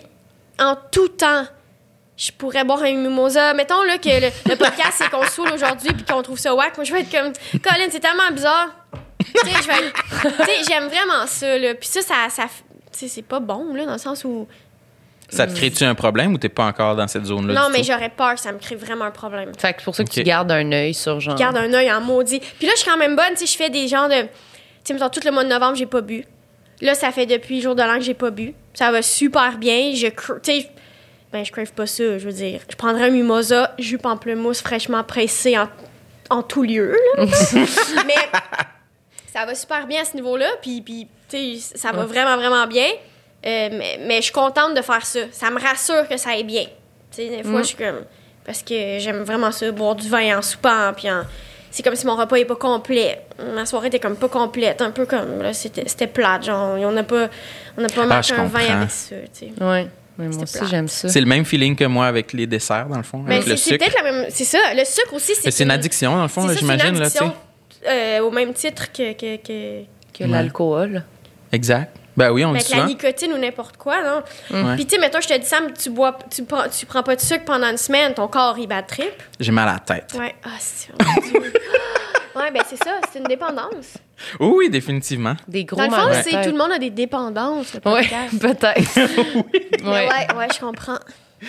S4: en tout temps, je pourrais boire un mimosa. Mettons là, que le, le podcast, c'est qu'on se saoule aujourd'hui puis qu'on trouve ça whack. Moi, je vais être comme, Colin, c'est tellement bizarre. tu sais, je vais être- tu sais, j'aime vraiment ça, là. Puis ça, ça, c'est pas bon, là, dans le sens où.
S3: Ça te crée-tu un problème ou t'es pas encore dans cette zone-là?
S4: non,
S3: du
S4: mais j'aurais peur ça me crée vraiment un problème.
S2: Fait que c'est pour ça que tu gardes un œil sur genre.
S4: Je garde un œil en maudit. Puis là, je suis quand même bonne, tu sais, je fais des genres de. Tu sais, tout le mois de novembre, j'ai pas bu. Là, ça fait depuis le jour de l'an que j'ai pas bu. Ça va super bien. Je. sais, ben, je crave pas ça, je veux dire. Je prendrais un mimosa, jus pamplemousse fraîchement pressé en, en tout lieu, là. (laughs) Mais ça va super bien à ce niveau-là. Puis, puis tu sais, ça va vraiment, vraiment bien. Euh, mais, mais je suis contente de faire ça. Ça me rassure que ça aille bien. Tu sais, des fois,
S2: Mm.
S4: je suis comme. Parce que j'aime vraiment ça, boire du vin en soupant, puis en- C'est comme si mon repas n'est pas complet. Ma soirée était comme pas complète, un peu comme là, c'était c'était plate, genre on n'a pas on n'a pas
S3: Ah,
S4: marqué un vin avec ça, tu sais.
S2: Ouais. Mais moi aussi,
S4: plate.
S2: j'aime ça.
S3: C'est le même feeling que moi avec les desserts, dans le fond,
S4: Mais
S3: avec le
S4: Ben, c'est peut-être la même c'est ça, le sucre aussi c'est
S3: c'est une addiction, dans le fond,
S4: c'est
S3: là,
S4: ça, c'est une
S3: j'imagine. là, tu sais.
S4: addiction, euh, au même titre que, que, que
S2: Que l'alcool.
S3: Exact. Ben oui, on le
S4: avec
S3: dit
S4: la
S3: souvent.
S4: nicotine ou n'importe quoi, non?
S3: Ouais.
S4: Puis tu sais, mettons, je te dis, Sam, tu bois, tu prends, tu prends pas de sucre pendant une semaine, ton corps, il bat trip.
S3: J'ai mal à la tête.
S4: Ouais. Ah, c'est... mon Dieu. ouais, ben c'est ça, c'est une dépendance.
S3: Oui, oui, définitivement.
S2: Des gros
S4: Dans le fond, c'est tout le monde a des dépendances, le
S2: Ouais,
S4: podcast. (laughs)
S2: peut-être. (laughs)
S4: Mais
S2: ouais.
S4: ouais, ouais, je comprends.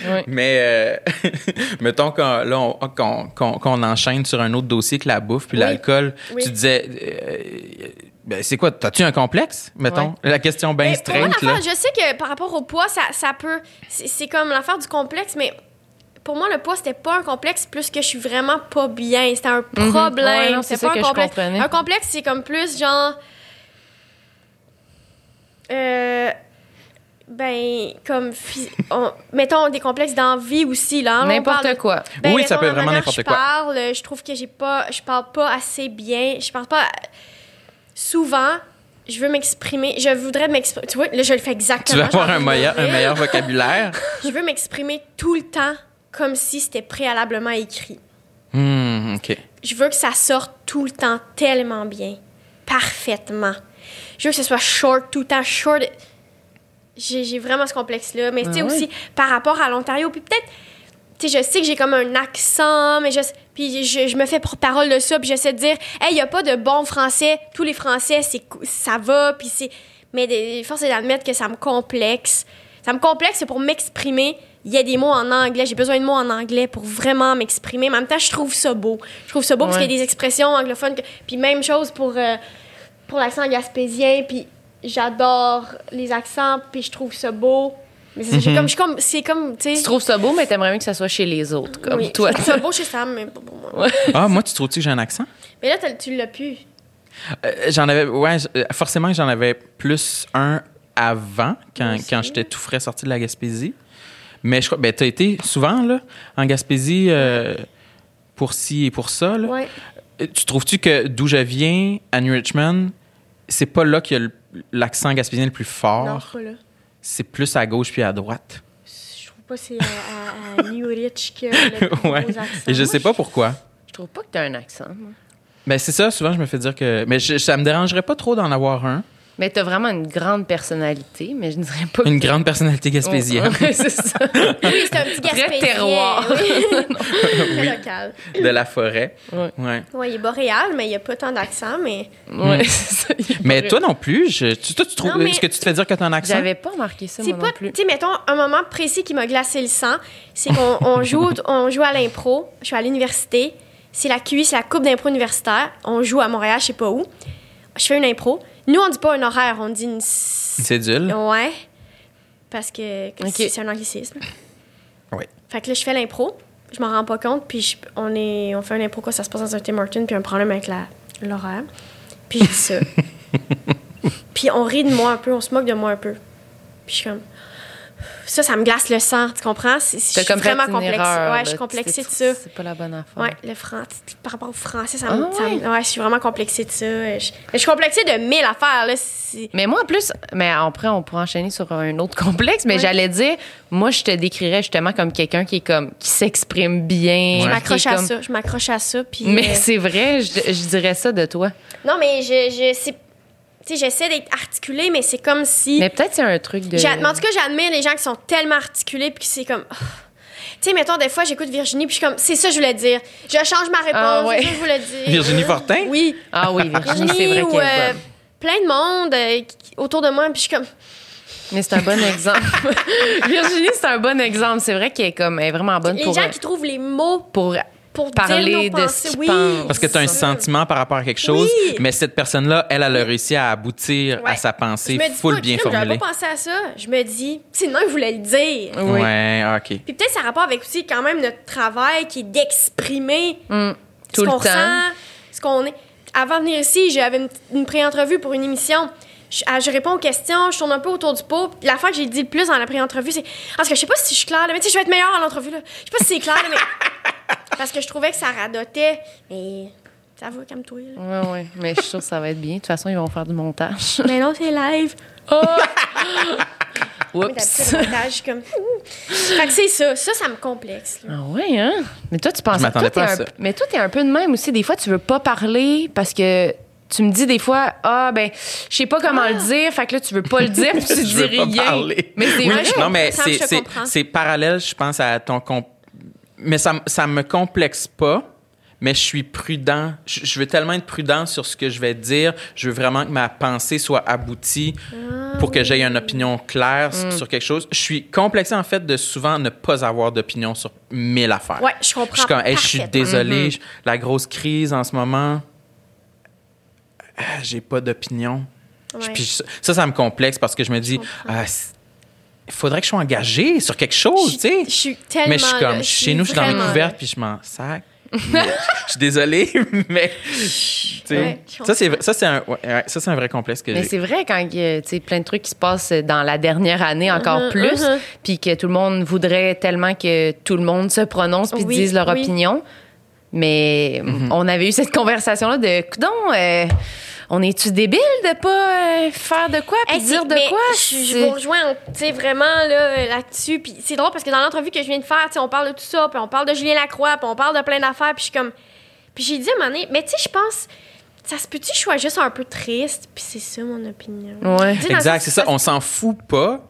S2: ouais.
S3: Mais euh, (laughs) mettons qu'on là, on- qu'on qu'on- qu'on enchaîne sur un autre dossier que la bouffe puis
S4: Oui.
S3: l'alcool.
S4: Oui.
S3: Tu disais, euh, ben, c'est quoi? T'as-tu un complexe? Mettons,
S2: Ouais.
S3: la question
S4: moi,
S3: straight. là.
S4: je sais que par rapport au poids, ça, ça peut. C'est comme l'affaire du complexe, mais pour moi, le poids, c'était pas un complexe, plus que je suis vraiment pas bien. C'était un
S2: Mhm.
S4: problème.
S2: Ouais, non, c'est
S4: pas
S2: que
S4: un
S2: je
S4: complexe.
S2: comprenais.
S4: Un complexe, c'est comme plus genre. Euh. Ben, comme. on- mettons des complexes d'envie aussi, là. hein,
S2: N'importe quoi.
S4: Ben,
S3: Oui, ça peut vraiment n'importe quoi.
S4: Je parle, je trouve que j'ai pas, je parle pas assez bien. Je parle pas souvent. Je veux m'exprimer. Je voudrais m'exprimer. Tu vois, là, je le fais
S3: Tu
S4: exactement.
S3: vas avoir
S4: j'ai
S3: un meilleur, un
S4: mourir.
S3: meilleur vocabulaire? (laughs)
S4: Je veux m'exprimer tout le temps comme si c'était préalablement écrit.
S3: Hmm, OK.
S4: Je veux que ça sorte tout le temps tellement bien. Parfaitement. Je veux que ce soit short tout le temps. Short. J'ai vraiment ce complexe-là. Mais tu sais
S2: Ah
S4: aussi, par rapport à l'Ontario, puis peut-être, tu sais, je sais que j'ai comme un accent, mais je, puis je, je me fais porte-parole de ça, puis j'essaie de dire, hey, il n'y a pas de bon français. Tous les français, c'est ça va, puis c'est. Mais des, force est d'admettre que ça me complexe. Ça me complexe, c'est pour m'exprimer, il y a des mots en anglais. J'ai besoin de mots en anglais pour vraiment m'exprimer. Mais en même temps, je trouve ça beau. Je trouve ça beau parce qu'il y a des expressions anglophones. que- Puis même chose pour, euh, pour l'accent gaspésien. Puis j'adore les accents. Puis je trouve ça beau. Mais c'est comme, je suis comme, c'est comme, tu
S2: Tu
S4: sais.
S2: trouves ça beau, mais t'aimerais mieux que ça soit chez les autres, comme
S4: oui,
S2: toi.
S4: Je trouve ça beau (laughs) chez Sam, mais pas pour moi.
S3: Ah, moi, tu trouves-tu que j'ai un accent?
S4: Mais là, t'as- tu l'as pu.
S3: Euh, j'en avais, ouais, euh, forcément, j'en avais plus un avant, quand, quand j'étais tout frais sorti de la Gaspésie. Mais je crois, ben, t'as été souvent, là, en Gaspésie, euh, pour ci et pour ça, là.
S4: Ouais.
S3: Tu trouves-tu que d'où je viens, à New Richmond, c'est pas là qu'il y a l'accent gaspésien le plus
S4: Non,
S3: fort?
S4: c'est pas là.
S3: C'est plus à gauche puis à droite.
S4: Je trouve pas que c'est à, à, à New Rich que le (laughs) plus
S3: ouais. Et je
S4: Moi,
S3: sais pas pourquoi.
S2: Je trouve pas que t'as un accent. moi.
S3: Ben, c'est ça, souvent, je me fais dire que. Mais je- ça me dérangerait pas trop d'en avoir un.
S2: Mais t'as vraiment une grande personnalité, mais je ne dirais pas
S3: Une
S2: que
S3: grande personnalité gaspésienne.
S2: C'est ça. (laughs)
S4: Oui, c'est un petit
S2: Très
S4: gaspésien.
S2: terroir. (laughs)
S4: Oui. Très local.
S3: de la forêt.
S2: Ouais.
S3: Ouais.
S4: Ouais, il est boréal, mais il n'y a pas tant d'accent, mais...
S2: Ouais, c'est ça.
S3: Mais toi non plus, je, tu, toi, tu trouves. Est-ce que tu te fais dire que tu as un accent?
S2: J'avais pas remarqué ça, moi
S4: pas,
S2: non plus.
S4: tu sais, mettons, un moment précis qui m'a glacé le sang, c'est qu'on on (laughs) joue, on joue à l'impro. Je suis à l'université. C'est la QI, c'est la coupe d'impro universitaire. On joue à Montréal, je sais pas où. Je fais une impro. Nous, on dit pas un horaire, on dit une...
S3: Une cédule?
S4: Ouais. Parce que, c'est un anglicisme.
S3: Oui.
S4: Fait que là, je fais l'impro. Je m'en rends pas compte. Puis je- on, est, on fait un impro, quoi, ça se passe dans un Tim Hortons, puis un problème avec l'horaire. Puis je dis ça. (laughs) puis on rit de moi un peu, on se moque de moi un peu. Puis je suis comme. Ça, ça me glace le sang, tu comprends? C'est- Je suis vraiment complexée. ouais, je suis complexée de ça.
S2: C'est pas la bonne affaire.
S4: Ouais, le français. Par rapport au français, ça
S2: Ah
S4: me. ça me-
S2: ouais?
S4: ouais, je suis vraiment complexée de ça. Je, je suis complexée de mille affaires, là.
S2: Mais moi, en plus, mais après, on pourra enchaîner sur un autre (laughs) complexe, mais
S4: Ouais.
S2: j'allais dire, moi, je te décrirais justement comme quelqu'un qui est comme, qui s'exprime bien.
S4: Je m'accroche à
S2: comme-
S4: ça. Je m'accroche à ça. Puis,
S2: Mais
S4: euh,
S2: c'est vrai, je, je dirais ça de toi.
S4: Non, mais je, je c'est- tu sais, j'essaie d'être articulée, mais c'est comme si.
S2: Mais peut-être c'est un truc de.
S4: En tout cas, j'admire les gens qui sont tellement articulés puis que c'est comme. oh. Tu sais, mettons, des fois, j'écoute Virginie puis je suis comme, c'est ça que je voulais dire. Je change ma réponse,
S2: Ah, ouais.
S4: c'est ça que je voulais dire.
S3: Virginie Fortin?
S4: Oui.
S2: Ah oui, Virginie, c'est
S4: Virginie
S2: vrai
S4: ou
S2: qu'elle est
S4: euh,
S2: bonne.
S4: plein de monde euh, autour de moi puis je suis comme.
S2: Mais c'est un bon exemple. (laughs) Virginie, c'est un bon exemple. C'est vrai qu'elle est comme, elle est vraiment bonne
S4: Les
S2: pour,
S4: gens qui trouvent les mots
S2: pour
S4: pour
S2: parler
S4: dire nos
S2: de
S4: pensées.
S2: ce qu'ils
S4: oui.
S2: pensent.
S3: Parce que tu as un sentiment par rapport à quelque chose,
S4: Oui.
S3: mais cette personne-là, elle, elle a réussi à aboutir à sa
S4: Je
S3: pensée
S4: me dis
S3: full
S4: pas,
S3: bien
S4: crime, j'avais
S3: formulée.
S4: pas pensé à ça. Je me dis, sinon, je voulais le dire.
S2: Oui.
S3: Ouais, OK.
S4: Puis peut-être ça a rapport avec aussi quand même notre travail qui est d'exprimer
S2: Hum,
S4: ce
S2: tout le
S4: qu'on
S2: temps.
S4: ressent, ce qu'on est. Avant de venir ici, j'avais une, une pré-entrevue pour une émission. Je, ah, je réponds aux questions, je tourne un peu autour du pot. Puis La fois que j'ai dit le plus dans la pré-entrevue, c'est parce que je sais pas si je suis claire, là, mais tu sais, je vais être meilleure à l'entrevue. là. Je sais pas si c'est clair, là, mais (laughs) parce que je trouvais que ça radotait. Mais ça va, calme-toi. là.
S2: Ouais, ouais. Mais je suis sûre que ça va être bien. De toute façon, ils vont faire du montage. (laughs)
S4: Mais non, c'est live. Mais (laughs)
S2: Oups.
S4: montage, comme. fait que c'est ça. Ça, ça me complexe. là.
S2: Ah ouais, hein? Mais toi, tu penses
S3: Je m'attendais
S2: toi,
S3: pas à
S2: t'es un-
S3: ça.
S2: Mais toi, t'es un peu de même aussi. Des fois, tu veux pas parler parce que tu me dis des fois, ah, ben, je sais pas comment le dire. Fait que là, tu veux pas le dire puis tu (laughs)
S3: Je
S2: dis
S3: veux pas
S2: rien.
S3: parler.
S2: Mais c'est
S3: Oui,
S2: vrai.
S3: Non, mais c'est- parallèle, je pense, à ton... com- Mais ça, ça me complexe pas, mais je suis prudent. Je, je veux tellement être prudent sur ce que je vais dire. Je veux vraiment que ma pensée soit aboutie pour que j'aie une opinion claire s- sur quelque chose. Je suis complexé, en fait, de souvent ne pas avoir d'opinion sur mille affaires.
S4: Ouais, je comprends.
S3: Je suis comme, Hey, je suis désolé, je- la grosse crise en ce moment, ah, j'ai pas d'opinion.
S4: Ouais.
S3: Ça, ça, me complexe parce que je me dis, ah, c- il faudrait que je sois engagé sur quelque chose, tu sais.
S4: Je suis tellement.
S3: Mais je suis
S4: là,
S3: comme, chez nous, je suis dans mes couvertes,
S4: là.
S3: puis je m'en sac. Je suis désolée, (laughs) mais
S4: Ouais,
S3: ça c'est ça c'est un ouais, ouais, ça c'est un vrai complexe que
S2: Mais c'est vrai quand il y a tu sais, plein de trucs qui se passent dans la dernière année encore
S4: Mhm,
S2: plus,
S4: mhm.
S2: puis que tout le monde voudrait tellement que tout le monde se prononce puis
S4: Oui,
S2: dise leur
S4: oui.
S2: opinion. Mais
S3: Mhm.
S2: on avait eu cette conversation-là de, coudon, euh, on est-tu débile de pas euh, faire de quoi puis
S4: Hey,
S2: dire de
S4: mais
S2: quoi?
S4: Je, vous rejoins, tu sais, vraiment là, là-dessus. Puis c'est drôle parce que dans l'entrevue que je viens de faire, tu sais, on parle de tout ça, puis on parle de Julien Lacroix, puis on parle de plein d'affaires, puis je suis comme. Puis j'ai dit à un moment donné, mais tu sais, je pense, ça se peut-tu que je sois juste un peu triste, puis c'est ça mon opinion.
S2: Ouais.
S3: Exact, c'est ça, on s'en fout pas.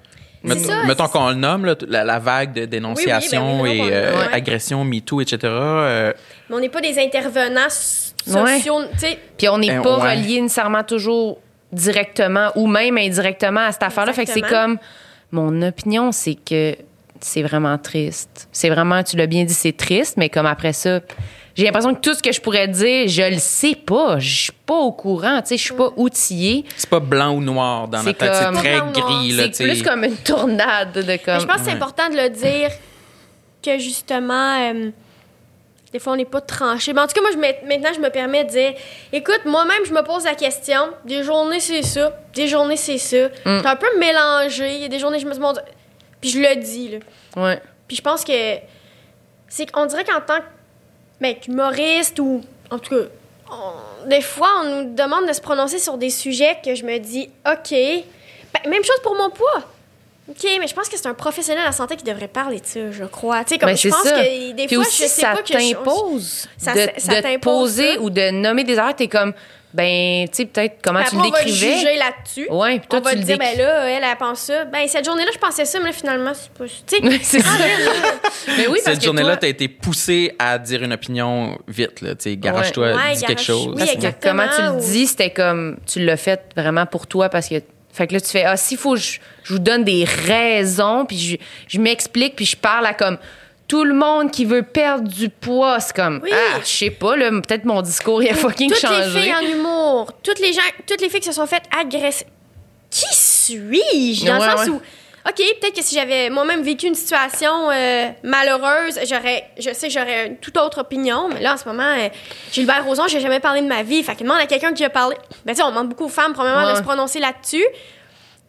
S3: Mettons,
S4: ça,
S3: mettons
S4: c'est-
S3: qu'on le nomme, là, la, la vague de dénonciation
S4: Oui, oui, ben oui,
S3: et euh,
S4: ouais.
S3: agression, MeToo, etc. euh,
S4: Mais on n'est pas des intervenants
S2: Ouais.
S4: sociaux.
S2: Puis on n'est
S3: Euh,
S2: pas
S3: ouais.
S2: relié nécessairement toujours directement ou même indirectement à cette affaire-là. Fait que c'est comme mon opinion, c'est que c'est vraiment triste. C'est vraiment, tu l'as bien dit, c'est triste, mais comme après ça, j'ai l'impression que tout ce que je pourrais dire, je le sais pas. Je suis pas au courant, tu sais, je suis pas outillée.
S3: C'est pas blanc ou noir dans notre tête, c'est très gris.
S2: C'est plus comme une tornade de comme.
S4: Mais je pense que c'est
S3: Ouais.
S4: important de le dire que justement, euh, des fois, on n'est pas tranché. Mais en tout cas, moi, je, maintenant, je me permets de dire écoute, moi-même, je me pose la question des journées, c'est ça, des journées, c'est ça.
S2: Mm.
S4: C'est un peu mélangé. Il y a des journées, je me dis. Puis je le dis, là.
S2: Ouais.
S4: Puis je pense que c'est qu'on dirait qu'en tant que ben, qu'humoriste ou en tout cas, on- des fois on nous demande de se prononcer sur des sujets que je me dis OK. Ben, même chose pour mon poids. OK, mais je pense que c'est un professionnel de la santé qui devrait parler de ça, je crois. Tu sais, comme
S2: Ben,
S4: je
S2: c'est
S4: pense
S2: ça.
S4: que des
S2: Puis
S4: fois,
S2: aussi,
S4: je sais
S2: ça
S4: pas que je-
S2: t'impose
S4: Ça-
S2: de,
S4: ça
S2: de poser
S4: ça.
S2: ou de nommer des heures. T'es comme, ben, tu sais, peut-être comment tu
S4: après, on va
S2: l'écrivais.
S4: juger là-dessus.
S2: Ouais, puis toi,
S4: on va
S2: tu
S4: te
S2: le
S4: dire, ben là, elle, elle pense ça. Ben, cette journée-là, je pensais ça, mais là, finalement, c'est pas. Tu sais, (laughs)
S2: c'est ça. (laughs) Mais oui, parce
S3: Cette journée-là,
S2: toi-
S3: t'as été poussé à dire une opinion vite. Là, tu sais, garage-toi,
S4: Ouais,
S3: dis quelque
S4: garage-
S3: chose.
S4: oui, exactement,
S2: comment tu le dis, c'était comme tu l'as fait vraiment pour toi parce que fait que là tu fais ah s'il faut je, je vous donne des raisons puis je, je m'explique puis je parle à comme tout le monde qui veut perdre du poids, c'est comme
S4: Oui.
S2: ah, je sais pas là, peut-être mon discours il a fucking
S4: toutes
S2: changé.
S4: les filles en humour, toutes les gens, toutes les filles qui se sont faites agresser. Qui suis-je? Dans
S2: Ouais,
S4: le sens
S2: ouais.
S4: où OK, peut-être que si j'avais moi-même vécu une situation euh, malheureuse, j'aurais je sais que j'aurais une toute autre opinion, mais là en ce moment euh, Gilbert Rozon, j'ai jamais parlé de ma vie, fait qu'il demande à quelqu'un qui a parlé. Ben tu on demande beaucoup aux femmes probablement de se prononcer là-dessus.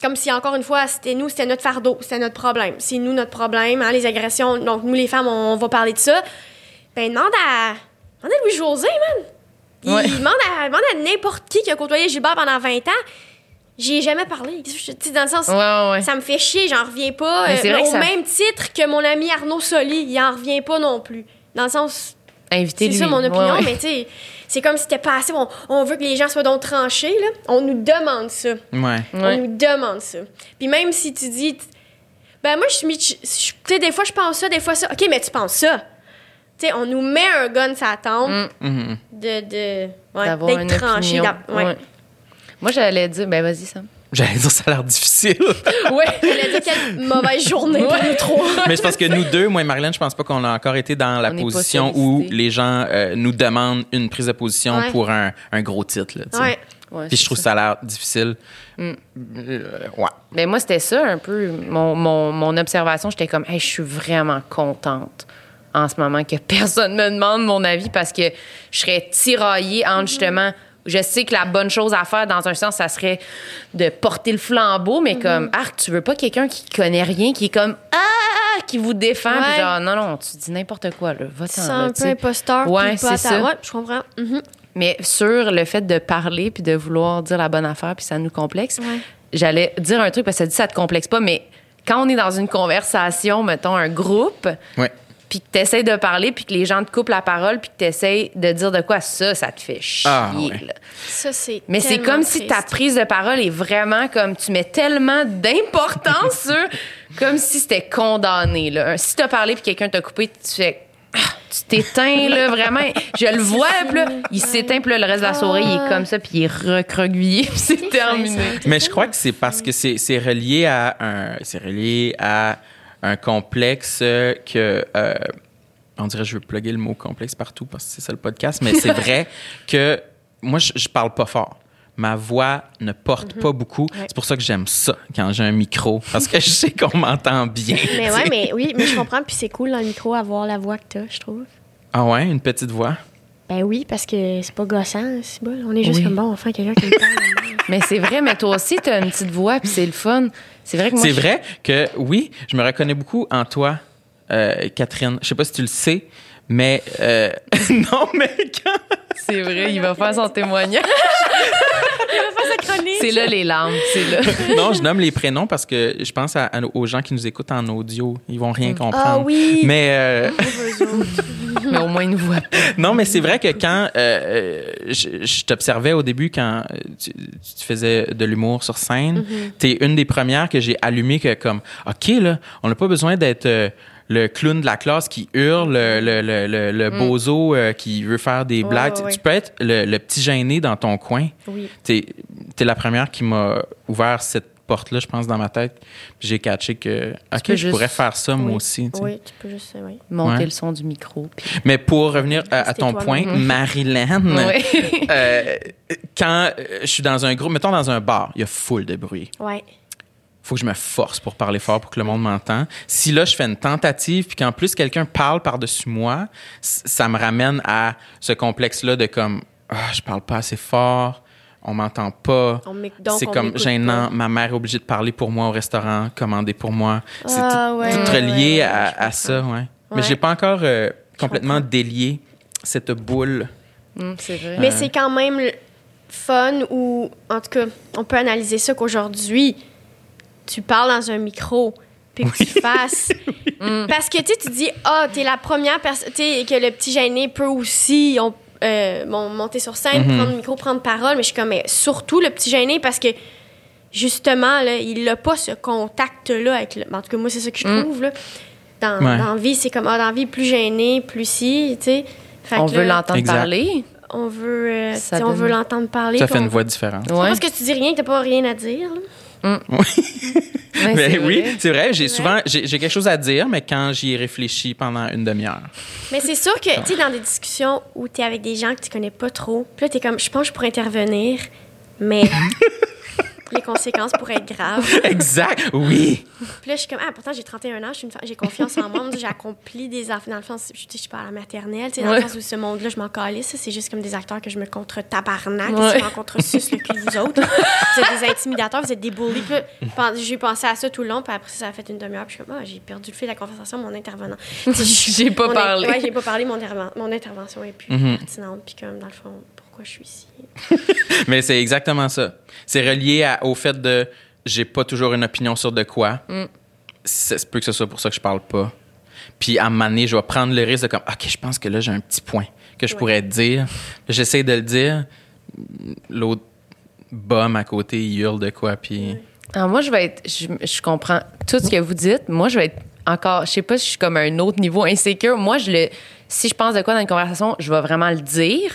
S4: Comme si, encore une fois, c'était nous, c'était notre fardeau, c'était notre problème. C'est nous notre problème, hein, les agressions. Donc, nous, les femmes, on, va parler de ça. Ben, demande à, demande à Louis-José, man. Il
S2: Ouais.
S4: demande à, demande à n'importe qui qui a côtoyé Gilbert pendant 20 ans. J'y ai jamais parlé. Tu sais, dans le sens,
S2: Ouais, ouais, ouais.
S4: ça me fait chier, j'en reviens pas.
S2: Mais
S4: Euh,
S2: vrai
S4: au
S2: ça-
S4: même titre que mon ami Arnaud Soli, il en revient pas non plus. Dans le sens,
S2: Inviter
S4: c'est ça mon opinion,
S2: Ouais, ouais.
S4: mais tu sais, c'est comme si c'était pas assez. On, on veut que les gens soient donc tranchés, là. On nous demande ça.
S3: Ouais.
S4: On
S2: Ouais.
S4: nous demande ça. Puis même si tu dis, ben moi, je suis. Tu sais, des fois, je pense ça, des fois ça. OK, mais tu penses ça. Tu sais, on nous met un gun sur la tempe
S2: Mm.
S3: Mhm.
S4: de, de, ouais, d'être tranché. Ouais.
S2: Moi j'allais dire ben vas-y Sam.
S3: J'allais dire, ça a l'air difficile. (laughs)
S2: Ouais.
S4: J'allais dire quelle mauvaise journée pour nous trois. (laughs)
S3: Mais c'est parce que nous deux, moi et Marilyn, je pense pas qu'on a encore été dans la
S2: On
S3: position où les gens euh, nous demandent une prise de position
S4: Ouais.
S3: pour un, un gros titre. Là, tu sais.
S4: Ouais.
S2: Ouais,
S3: Puis je trouve ça a l'air difficile.
S2: Mm.
S3: Euh, ouais.
S2: Ben moi, c'était ça un peu mon, mon, mon observation. J'étais comme, hey, je suis vraiment contente en ce moment que (laughs) personne me demande mon avis parce que je serais tiraillée entre justement. Je sais que la bonne chose à faire, dans un sens, ça serait de porter le flambeau, mais comme, Arc, tu veux pas quelqu'un qui connaît rien, qui est comme, ah, qui vous défend,
S4: Ouais.
S2: genre, non, non, tu dis n'importe quoi, là, va-t'en,
S4: C'est un peu imposteur.
S2: Ouais, c'est ça.
S4: Ouais, je comprends. Mhm.
S2: Mais sur le fait de parler puis de vouloir dire la bonne affaire puis ça nous complexe,
S4: Ouais.
S2: j'allais dire un truc parce que ça dit ça te complexe pas, mais quand on est dans une conversation, mettons un groupe,
S3: Ouais.
S2: Puis que t'essayes de parler puis que les gens te coupent la parole puis que t'essayes de dire de quoi ça, ça te fait chier.
S3: Ah, ouais.
S2: là.
S4: Ça, c'est.
S2: Mais c'est comme si ta prise de parole est vraiment comme tu mets tellement d'importance (laughs) sur comme si c'était condamné. Là. Si t'as parlé puis quelqu'un t'a coupé, tu fais Ah, tu t'éteins là vraiment. Je le (laughs) vois là, il s'éteint puis là, le reste de la soirée il est comme ça puis il est recroquevillé (laughs) puis c'est terminé.
S3: Mais je crois que c'est parce que c'est c'est relié à un c'est relié à un complexe euh, que euh, on dirait je veux plugger le mot complexe partout parce que c'est ça le podcast mais c'est (laughs) vrai que moi je, je parle pas fort. Ma voix ne porte pas beaucoup. C'est pour ça que j'aime ça quand j'ai un micro parce que je sais qu'on m'entend bien. (laughs)
S4: Mais
S3: tu
S4: ouais, mais oui, mais je comprends. Puis c'est cool dans le micro avoir la voix que t'as, je trouve.
S3: Ah ouais, une petite voix?
S4: Ben oui, parce que c'est pas gossant, c'est bon. On est juste
S2: Oui.
S4: comme bon, enfin, quelqu'un qui me parle. (laughs)
S2: Mais c'est vrai, mais toi aussi t'as une petite voix puis c'est le fun. C'est vrai que moi
S3: C'est
S2: je-
S3: vrai que oui, je me reconnais beaucoup en toi, euh, Catherine. Je sais pas si tu le sais, mais euh, (laughs) non, mais quand
S2: C'est vrai, il va faire son témoignage. (laughs) C'est là les larmes, c'est là. (laughs)
S3: non, je nomme les prénoms parce que je pense à- à- aux gens qui nous écoutent en audio, ils vont rien comprendre.
S4: Ah oui!
S3: Mais euh,
S2: Mais au moins une voix.
S3: non, mais c'est vrai que quand euh, euh, je, je t'observais au début quand tu, tu faisais de l'humour sur scène, t'es une des premières que j'ai allumé que comme ok là, on n'a pas besoin d'être euh, le clown de la classe qui hurle, le, le, le, le- le bozo euh, qui veut faire des
S4: Ouais,
S3: blagues.
S4: ouais,
S3: Tu-
S4: ouais.
S3: Tu peux être le, le petit gêné dans ton coin.
S4: Oui.
S3: T'es es la première qui m'a ouvert cette porte-là, je pense, dans ma tête. J'ai catché que, OK, je pourrais faire ça, moi aussi. tu.
S4: Oui, tu peux juste. Oui.
S2: Monter
S3: Ouais.
S2: le son du micro. puis-
S3: Mais pour revenir à, ton point, Marilyn, euh, quand euh, je suis dans un groupe, mettons dans un bar, il y a full de bruit.
S4: Ouais.
S3: Faut que je me force pour parler fort pour que le monde m'entende. Si là, je fais une tentative, puis qu'en plus, quelqu'un parle par-dessus moi, ça me ramène à ce complexe-là de comme, ah, je parle pas assez fort, on m'entend pas. C'est comme gênant.
S4: pas.
S3: Ma mère est obligée de parler pour moi au restaurant, commander pour moi. C'est
S4: Ah,
S3: tout,
S4: ouais,
S3: tout relié
S4: ouais,
S3: à, ça, ouais. Mais j'ai pas encore euh, complètement délié cette boule.
S2: C'est vrai.
S4: Mais c'est quand même le fun ou, en tout cas, on peut analyser ça qu'aujourd'hui, tu parles dans un micro, puis que tu fasses. (laughs) Parce que tu sais, tu dis, ah, t'es la première personne, tu sais, que le petit gêné peut aussi on, euh, mon- monter sur scène,
S3: Mhm.
S4: prendre le micro, prendre parole, mais je suis comme, mais surtout le petit gêné, parce que justement, là, il n'a pas ce contact-là avec le. En tout cas, moi, c'est ça que je
S2: Mm.
S4: trouve, là. Dans,
S3: Ouais.
S4: dans la vie, c'est comme, ah, dans la vie, plus gêné, plus si, tu sais.
S2: On veut l'entendre parler.
S4: on veut, euh, on
S2: donne-
S4: veut l'entendre parler.
S3: Ça fait
S4: on-
S3: une voix différente.
S4: C'est
S2: Ouais.
S4: pas parce que tu dis rien que t'as pas rien à dire. là. (laughs)
S2: Ouais,
S3: Mais oui,
S2: vrai.
S3: c'est vrai. J'ai souvent j'ai quelque chose à dire, mais quand j'y ai réfléchi pendant une demi-heure.
S4: Mais c'est sûr que, tu sais, dans des discussions où t'es avec des gens que tu connais pas trop, puis là, t'es comme, je pense que je pourrais intervenir, mais (laughs) les conséquences pourraient être graves. (laughs)
S3: exact. Oui.
S4: Puis là, je suis comme, ah, pourtant, j'ai 31 ans, j'ai confiance en moi, j'ai accompli des affaires. Dans le sens, je, je suis pas à la maternelle, tu sais, dans
S2: Ouais.
S4: le sens où ce monde-là, je m'en calisse. C'est juste comme des acteurs que je me contre tabarnak,
S2: Ouais.
S4: je contre suce le cul vous autres. vous êtes des intimidateurs, vous êtes des bullies. J'ai pensé à ça tout le long, puis après ça, a fait une demi-heure, puis je suis comme, ah, j'ai perdu le fil de la conversation, mon intervenant. (laughs)
S2: J'ai pas parlé.
S4: Ouais, j'ai pas parlé, mon, mon intervention est plus
S3: Mhm.
S4: pertinente, puis comme, dans le fond, pourquoi je suis ici? (laughs)
S3: Mais c'est exactement ça. C'est relié à- au fait de j'ai pas toujours une opinion sur de quoi.
S2: Mm.
S3: Ça se peut que ce soit pour ça que je parle pas. Puis à un moment donné, je vais prendre le risque de comme OK, je pense que là j'ai un petit point que je
S4: Ouais.
S3: pourrais te dire. J'essaie de le dire. L'autre bum à côté, il hurle de quoi puis
S2: Alors, moi, je vais être. Je, je comprends tout ce que vous dites. Moi, je vais être encore. Je sais pas si je suis comme à un autre niveau insécure. Moi, je le. Si je pense de quoi dans une conversation, je vais vraiment le dire.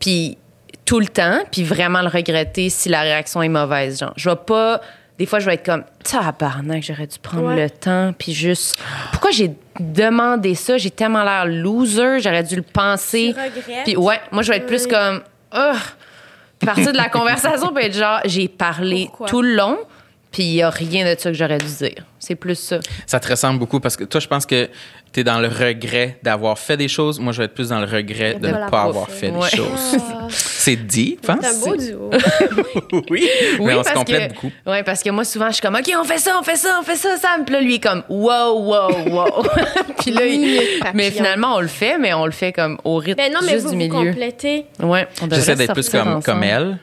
S2: Puis tout le temps. Puis vraiment le regretter si la réaction est mauvaise. Genre, je vais pas. Des fois, je vais être comme, tabarnak, j'aurais dû prendre
S4: Ouais.
S2: le temps, puis juste. Pourquoi j'ai demandé ça? J'ai tellement l'air loser, j'aurais dû le penser.
S4: Tu regrettes?
S2: Puis ouais, moi, je vais être plus
S4: Oui.
S2: comme, ah, partir de la (laughs) conversation peut être genre, j'ai parlé
S4: Pourquoi?
S2: tout le long, puis il n'y a rien de ça que j'aurais dû dire. C'est plus ça.
S3: ça te ressemble beaucoup parce que toi, je pense que tu es dans le regret d'avoir fait des choses. Moi, je vais être plus dans le regret
S4: De
S3: de ne
S4: pas
S3: avoir
S4: fait.
S3: des choses. (laughs) C'est dit, je pense.
S4: c'est un beau duo. (laughs)
S3: oui, mais on se complète
S2: que,
S3: beaucoup.
S2: Ouais, parce que moi, souvent, je suis comme, OK, on fait ça, on fait ça, on fait ça, Sam. Puis là, lui, est comme, wow, wow, wow. (laughs) puis là, il- mais finalement, on le fait, mais on le fait comme au rythme
S4: Ben non, mais
S2: juste
S4: vous
S2: du
S4: vous
S2: milieu.
S4: complétez.
S2: Ouais,
S3: J'essaie d'être plus comme,
S2: ensemble.
S3: comme elle.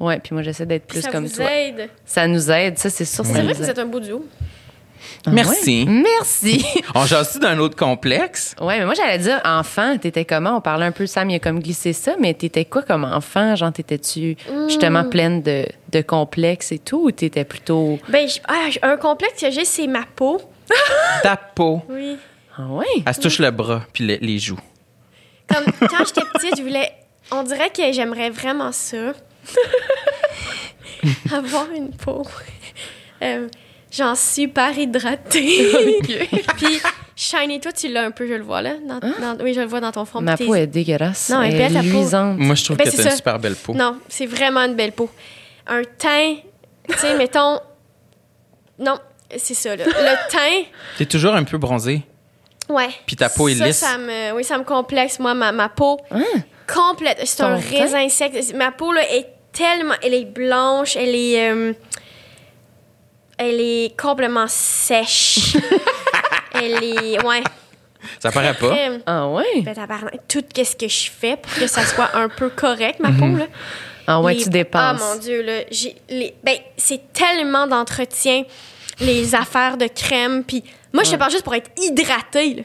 S2: Ouais, puis moi, j'essaie d'être plus
S4: ça
S2: comme
S4: vous
S2: toi.
S4: aide.
S2: Ça nous aide, ça, c'est sûr. ça
S4: C'est vrai que vous êtes un beau duo.
S2: Ah
S3: Merci.
S2: ouais? Merci. (laughs)
S3: On jase d'un autre complexe?
S2: Ouais, mais moi, j'allais dire, enfant, t'étais comment? On parlait un peu, Sam, il a comme glissé ça, mais t'étais quoi comme enfant? Genre, t'étais-tu justement pleine de, de complexes et tout, ou t'étais plutôt.
S4: Ben, ah, un complexe que j'ai, c'est ma peau. (laughs)
S3: Ta peau.
S4: Oui.
S2: Ah ouais?
S3: Elle se touche le bras puis le- les joues.
S4: Comme quand j'étais petite, je voulais. On dirait que j'aimerais vraiment ça. (laughs) Avoir une peau. Euh, genre super hydratée. (laughs) Puis, shiny, toi, tu l'as un peu, je le vois là. Dans- dans- oui, je le vois dans ton front.
S2: Ma peau est dégueulasse.
S4: Non, elle est
S2: elle est
S4: belle, peau.
S3: Moi, je trouve
S4: Ben,
S3: que
S4: c'est
S3: t'as une
S4: ça.
S3: super belle peau.
S4: Non, c'est vraiment une belle peau. Un teint, tu sais, (laughs) mettons. Non, c'est ça, là. Le (laughs) teint,
S3: T'es toujours un peu bronzé.
S4: ouais.
S3: Puis ta peau est
S4: Ça,
S3: lisse.
S4: Ça me, oui, ça me complexe. Moi, ma, ma peau, complète. C'est un raisin sec. Ma peau, là, est tellement. Elle est blanche, elle est. euh, elle est complètement sèche. (laughs) elle est. Ouais.
S3: Ça paraît pas.
S2: Ah ouais?
S4: Ben, tout ce que je fais pour que ça soit un peu correct, ma peau, là.
S2: Ah ouais,
S4: Les-
S2: tu dépenses.
S4: Ah mon Dieu, là. j'ai- les- ben, c'est tellement d'entretien, les affaires de crème. Puis moi, je te parle juste pour être hydratée, là.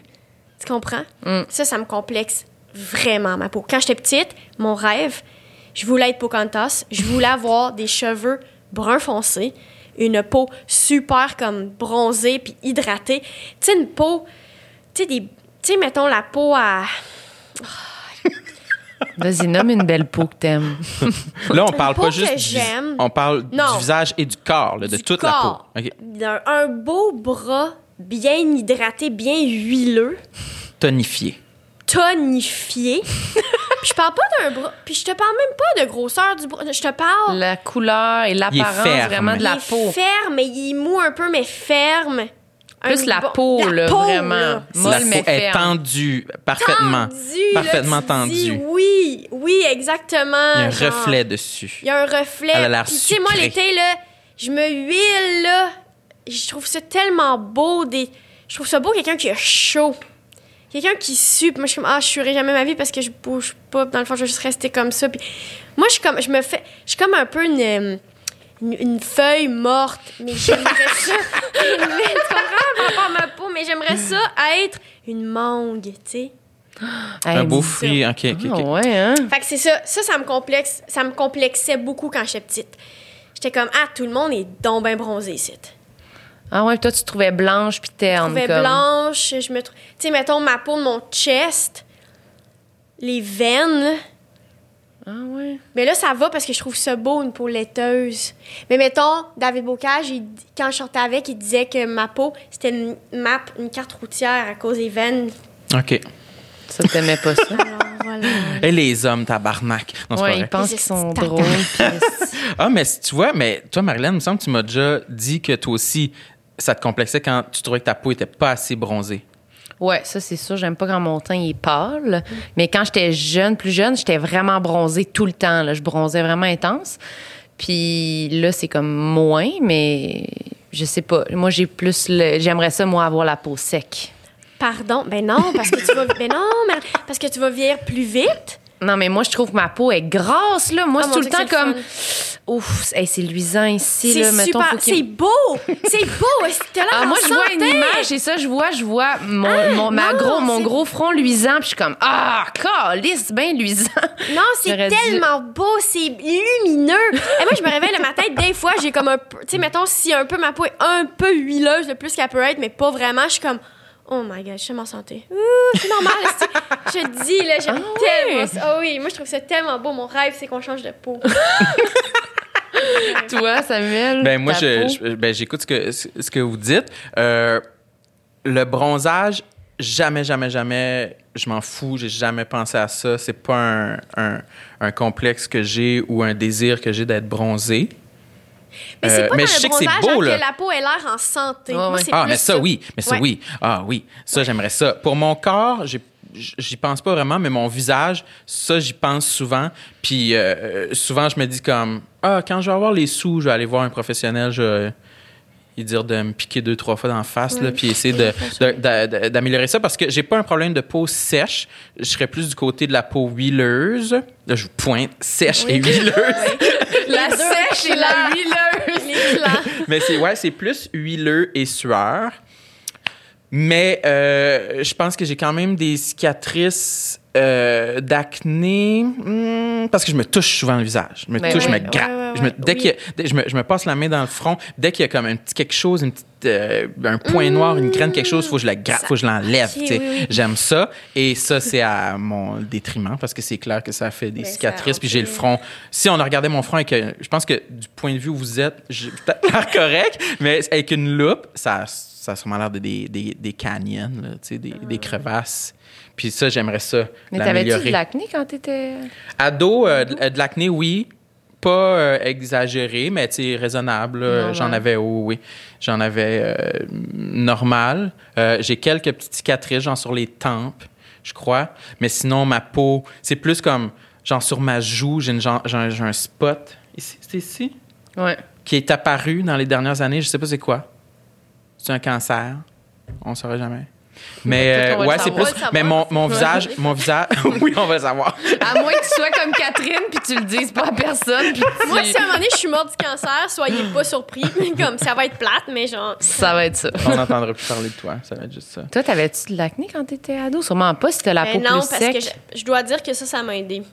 S4: Tu comprends?
S2: Mm.
S4: Ça, ça me complexe vraiment ma peau. Quand j'étais petite, mon rêve, je voulais être Pocahontas. Je voulais avoir des cheveux brun foncé, une peau super comme bronzée puis hydratée. Tu sais, une peau, tu sais, des, tu sais, mettons la peau à. (laughs)
S2: Vas-y, nomme une belle peau que t'aimes. (laughs)
S3: Là, on parle
S4: peau
S3: pas juste du, on parle
S4: Non.
S3: du visage et du corps, là, de
S4: Du
S3: toute
S4: corps.
S3: la peau.
S4: Un beau bras bien hydraté, bien huileux,
S3: Tonifié.
S4: tonifié. (laughs) je parle pas d'un bras. Puis je te parle même pas de grosseur du bras. Je te parle.
S2: La couleur et l'apparence vraiment de la
S4: il est
S2: peau.
S4: ferme, mais il est mou un peu, mais ferme.
S2: Plus la peau,
S4: la
S2: là,
S4: peau,
S2: vraiment.
S4: là.
S2: Molle,
S3: la
S2: mais
S3: peau est tendue parfaitement.
S4: Tendu, là,
S3: parfaitement
S4: tu
S3: tendue.
S4: dis Oui, oui, exactement.
S3: Il y a un
S4: genre.
S3: reflet dessus.
S4: Il y a un reflet.
S3: Elle a l'air
S4: Puis, tu sais, moi, l'été, là, je me huile, là. Je trouve ça tellement beau. Des... Je trouve ça beau, quelqu'un qui a chaud. Quelqu'un qui sue. Moi, je suis comme, ah, je suerai jamais ma vie parce que je bouge pas. Dans le fond, je vais juste rester comme ça. Puis moi, je suis comme, je me fais, je suis comme un peu une, euh, une, une feuille morte. Mais j'aimerais ça. (laughs) Mais tu comprends par ma peau, mais j'aimerais ça être une mangue, tu sais.
S2: Hey,
S3: un beau fruit. OK, OK, OK.
S2: ouais, hein?
S4: Fait que c'est ça. Ça, ça me complexe. Ça me complexait beaucoup quand j'étais petite. J'étais comme, ah, tout le monde est donc bien bronzé ici.
S2: Ah ouais, toi, tu te trouvais blanche puis
S4: Je
S2: terne.
S4: trouvais
S2: comme...
S4: blanche. Je me Tu sais, mettons, ma peau de mon chest, les veines.
S2: Ah ouais.
S4: Mais là, ça va parce que je trouve ça beau, une peau laiteuse. Mais mettons, David Bocage, il- quand je sortais avec, il disait que ma peau, c'était une map, une carte routière à cause des veines.
S3: OK.
S2: Ça, t'aimais pas ça? (laughs)
S4: Alors, voilà.
S3: Et les hommes, tabarnak. Non, pas
S2: ouais,
S3: vrai.
S2: ils pensent qu'ils sont drôles. (laughs)
S3: Ah, mais si tu vois, mais toi, Marilyn, il me semble que tu m'as déjà dit que toi aussi, ça te complexait quand tu trouvais que ta peau était pas assez bronzée.
S2: Ouais, ça c'est sûr. J'aime pas quand mon teint il est pâle. Mais quand j'étais jeune, plus jeune, j'étais vraiment bronzée tout le temps. Là. Je bronzais vraiment intense. Puis là, c'est comme moins, mais je sais pas. Moi, j'ai plus le... J'aimerais ça, moi, avoir la peau sec.
S4: Pardon, ben non, parce que tu vas, ben non, mais parce que tu vas vieillir plus vite.
S2: Non, mais moi, je trouve que ma peau est grasse, là. Moi,
S4: Ah,
S2: c'est
S4: mon
S2: tout le temps
S4: c'est le
S2: comme... Ouf, hey, c'est luisant ici,
S4: C'est
S2: là. Mettons,
S4: super, c'est beau, c'est beau. T'as
S2: Ah, moi, je vois une image et ça, je vois, je vois mon, mon, ma
S4: non,
S2: gros, mon
S4: c'est-
S2: gros front luisant, puis je suis comme, ah, calice, bien luisant.
S4: Non, c'est
S2: dû-
S4: tellement beau, c'est lumineux. Et moi, je me réveille le matin, des fois, j'ai comme un tu sais, mettons, si un peu ma peau est un peu huileuse, le plus qu'elle peut être, mais pas vraiment, je suis comme, oh my god, je suis tellement santé. C'est normal, je te dis, là, j'aime
S2: Ah
S4: tellement ça. Ah oui, moi, je trouve ça tellement beau. Mon rêve, c'est qu'on change de peau. (laughs)
S2: Toi, Samuel.
S3: Ben moi, je, je- ben, j'écoute ce que, ce que vous dites. Euh, le bronzage, jamais, jamais, jamais, je m'en fous, j'ai jamais pensé à ça. C'est pas un, un- un complexe que j'ai ou un désir que j'ai d'être bronzé.
S4: Mais c'est
S3: Euh,
S4: pas
S3: mais
S4: dans
S3: je
S4: le
S3: sais que c'est beau,
S4: hein,
S3: là.
S4: que la peau ait l'air en santé. Moi, c'est
S3: Ah,
S4: plus
S3: mais ça, oui. Mais ça,
S4: Ouais.
S3: oui. Ah, oui. Ça, j'aimerais ça. Pour mon corps, j'ai- j'y pense pas vraiment, mais mon visage, ça, j'y pense souvent. Puis euh, souvent, je me dis comme, ah, quand je vais avoir les sous, je vais aller voir un professionnel, je vais lui dire de me piquer deux, trois fois dans la face, là, puis essayer de- de- de- de- d'améliorer ça parce que j'ai pas un problème de peau sèche. Je serais plus du côté de la peau huileuse. Là, je vous pointe, sèche et huileuse. (laughs)
S2: La sèche et la
S4: clans.
S2: huileuse.
S4: Les clans.
S3: Mais c'est ouais, c'est plus huileux et sueur. Mais euh, je pense que j'ai quand même des cicatrices euh, d'acné hmm, parce que je me touche souvent le visage. Je me
S2: Ben
S3: touche,
S2: oui.
S3: je me gratte.
S4: Ouais, ouais,
S3: Je me- dès
S4: Oui.
S3: qu'il a- je, me, je me passe la main dans le front. Dès qu'il y a comme un petit quelque chose, une petite, euh, un point noir, une graine, quelque chose, faut que je la gratte,
S4: Ça-
S3: faut que je l'enlève.
S4: Ok,
S3: tu sais.
S4: oui.
S3: J'aime ça. Et ça, c'est à mon détriment parce que c'est clair que ça fait des
S4: Ben,
S3: cicatrices. Puis j'ai le front. Si on regardait mon front un- Je pense que du point de vue où vous êtes, peut-être l'air (laughs) correct, mais avec une loupe, ça, ça a sûrement l'air de des, des, des canyons, là, des, des crevasses. Puis ça, j'aimerais ça.
S2: Mais t'avais-tu de l'acné quand t'étais.
S3: Ado, euh, de, de l'acné, oui. Pas euh, exagéré, mais tu raisonnable. J'en avais, oh, oui. J'en avais euh, normal. Euh, J'ai quelques petites cicatrices, genre sur les tempes, je crois. Mais sinon, ma peau, c'est plus comme, genre sur ma joue, j'ai un, un spot. Ici, c'est ici?
S2: Ouais.
S3: Qui est apparu dans les dernières années. Je sais pas c'est quoi. C'est un cancer. On ne saura jamais. Mais euh, ouais, c'est plus. Mais mon, mon visage, mon (laughs) visage. oui, on va le savoir.
S2: À moins que tu sois comme Catherine puis tu le dises pas à personne. Puis tu-
S4: Moi, si à un moment donné, je suis morte du cancer, soyez pas surpris. (laughs) Comme, ça va être plate, mais genre...
S2: Ça va être ça.
S3: On n'entendra plus parler de toi. Ça va être juste ça.
S2: Toi, t'avais-tu de l'acné quand t'étais ado? Sûrement pas si t'as la
S4: Ben
S2: peau
S4: non,
S2: plus
S4: parce
S2: sec.
S4: que je, je dois dire que ça, ça m'a aidé.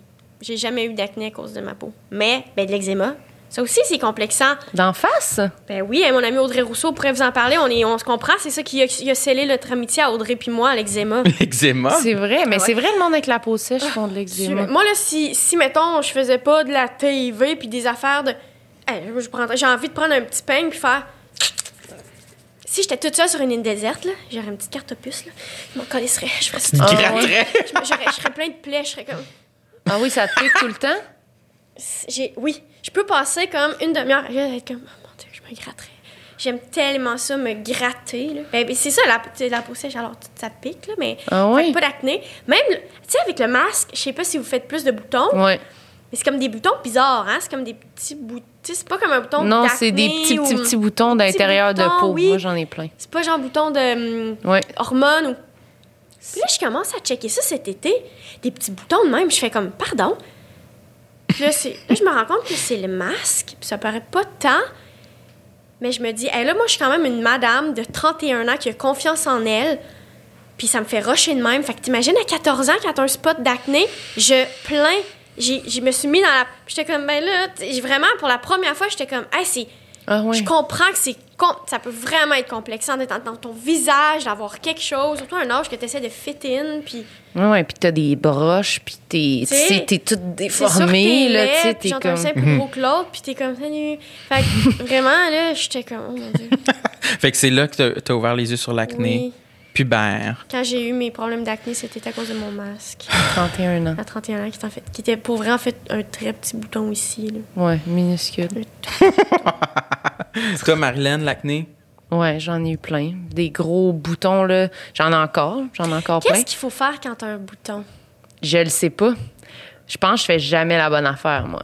S4: J'ai jamais eu d'acné à cause de ma peau. Mais, ben, de l'eczéma, Ça aussi, c'est complexant.
S2: D'en face?
S4: Ben oui, hein, mon ami Audrey Rousseau pourrait vous en parler. On, est, on se comprend. C'est ça qui a, qui a scellé notre amitié à Audrey puis moi, à l'eczéma. (laughs)
S3: L'eczéma?
S2: C'est vrai, mais
S4: Ah ouais.
S2: c'est vrai, le monde avec la peau sèche font de l'eczéma.
S4: Moi, là, si, si, mettons, je faisais pas de la TV puis des affaires de. Hey, je prendrais- j'ai envie de prendre un petit peigne puis faire. Si j'étais toute seule sur une île déserte, là, j'aurais une petite carte opus, là. Je m'en calisserais. Je, ferais ça.
S2: Ah,
S3: gratterais.
S4: je, serais plein de plaies. Je serais comme.
S2: Ah oui, ça te pique tout le temps?
S4: J'ai, oui, je peux passer comme une demi-heure. Vais être comme, oh mon Dieu, je me gratterais. J'aime tellement ça, me gratter. Là. Ben, ben, c'est ça, la, la peau sèche, alors ça pique, là, mais
S2: Ah oui?
S4: pas d'acné. Même, tu sais, avec le masque, je sais pas si vous faites plus de boutons,
S2: Ouais.
S4: mais c'est comme des boutons bizarres, hein? C'est comme des petits boutons. C'est pas comme un bouton
S2: Non, c'est des petits,
S4: ou-
S2: petits, petits boutons d'intérieur de peau.
S4: oui.
S2: Moi, j'en ai plein.
S4: C'est pas genre bouton de hum,
S2: Ouais.
S4: hormones ou. Puis là, je commence à checker ça cet été. Des petits boutons de même. Je fais comme, pardon. Puis là, là, je me rends compte que c'est le masque. Puis ça paraît pas tant. Mais je me dis, hey, là, moi, je suis quand même une madame de 31 ans qui a confiance en elle. Puis ça me fait rusher de même. Fait que t'imagines, à 14 ans, quand t'as un spot d'acné, je plains. Je me suis mis dans la. J'étais comme, ben là, vraiment, pour la première fois, j'étais comme, hey, c'est.
S2: Ah ouais.
S4: Je comprends que c'est ça peut vraiment être complexant d'être dans, dans ton visage, d'avoir quelque chose, surtout à un âge que tu essaies de fit in, puis
S2: Ouais, puis t'as des broches, puis t'es, tu
S4: sais,
S2: sais, t'es toute déformée,
S4: t'es
S2: là, tu sais,
S4: puis
S2: t'es
S4: genre,
S2: comme...
S4: sein plus gros que l'autre, puis t'es comme salut. Fait que (laughs) vraiment là, j'étais comme oh mon dieu. (laughs)
S3: Fait que c'est là que t'as- t'as ouvert les yeux sur l'acné
S4: Oui.
S3: pubère.
S4: Quand j'ai eu mes problèmes d'acné, c'était à cause de mon masque. (laughs)
S2: 31 ans.
S4: À 31 ans, qui, en fait, qui était pour vrai en fait un très petit bouton ici. Là.
S2: Ouais, minuscule.
S3: Toi, Marilyn, l'acné?
S2: Ouais, j'en ai eu plein. Des gros boutons, là. J'en ai encore. J'en ai encore plein.
S4: Qu'est-ce qu'il faut faire quand t'as un bouton?
S2: Je le sais pas. Je pense que je fais jamais la bonne affaire, moi.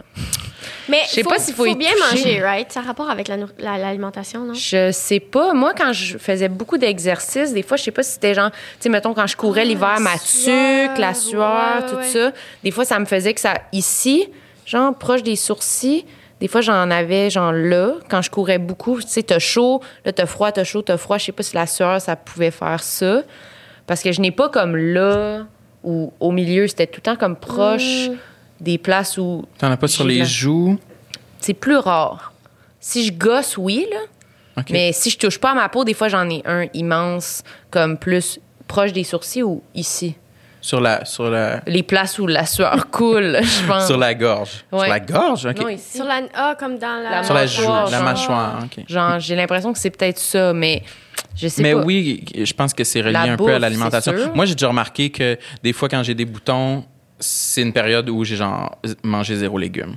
S4: Mais
S2: Je sais pas s'il faut y
S4: bien
S2: toucher.
S4: manger, right? Ça a rapport avec la nour- la- l'alimentation, non?
S2: Je sais pas. Moi, quand je faisais beaucoup d'exercices, des fois, je sais pas si c'était genre, tu sais, mettons, quand je courais
S4: Ah,
S2: l'hiver, ma
S4: sueur,
S2: tuque, la sueur,
S4: ouais,
S2: tout
S4: ouais.
S2: ça. Des fois, ça me faisait que ça, ici, genre, proche des sourcils, des fois, j'en avais, genre, là, quand je courais beaucoup. Tu sais, t'as chaud, là, t'as froid, t'as chaud, t'as froid. Je sais pas si la sueur, ça pouvait faire ça. Parce que je n'ai pas comme là, ou au milieu, c'était tout le temps comme proche
S4: Mm.
S2: des places où
S3: T'en as pas sur les
S2: la-
S3: joues?
S2: c'est plus rare. Si je gosse, oui, là. Mais si je touche pas à ma peau, des fois, j'en ai un immense, comme plus proche des sourcils ou ici.
S3: Sur la, sur la,
S2: Les places où la sueur (laughs) coule, je pense.
S3: sur la gorge.
S2: Ouais.
S3: Sur la gorge? OK.
S2: Non, ici.
S4: Sur la ah comme dans la,
S2: La
S3: Sur la joue,
S2: mâchoire,
S3: la mâchoire. OK.
S2: Genre, j'ai l'impression que c'est peut-être ça, mais je sais
S3: Mais
S2: pas.
S3: oui, je pense que c'est relié
S2: La
S3: un
S2: bouffe,
S3: peu à l'alimentation. Moi, j'ai déjà remarqué que des fois, quand j'ai des boutons, c'est une période où j'ai genre mangé zéro légumes.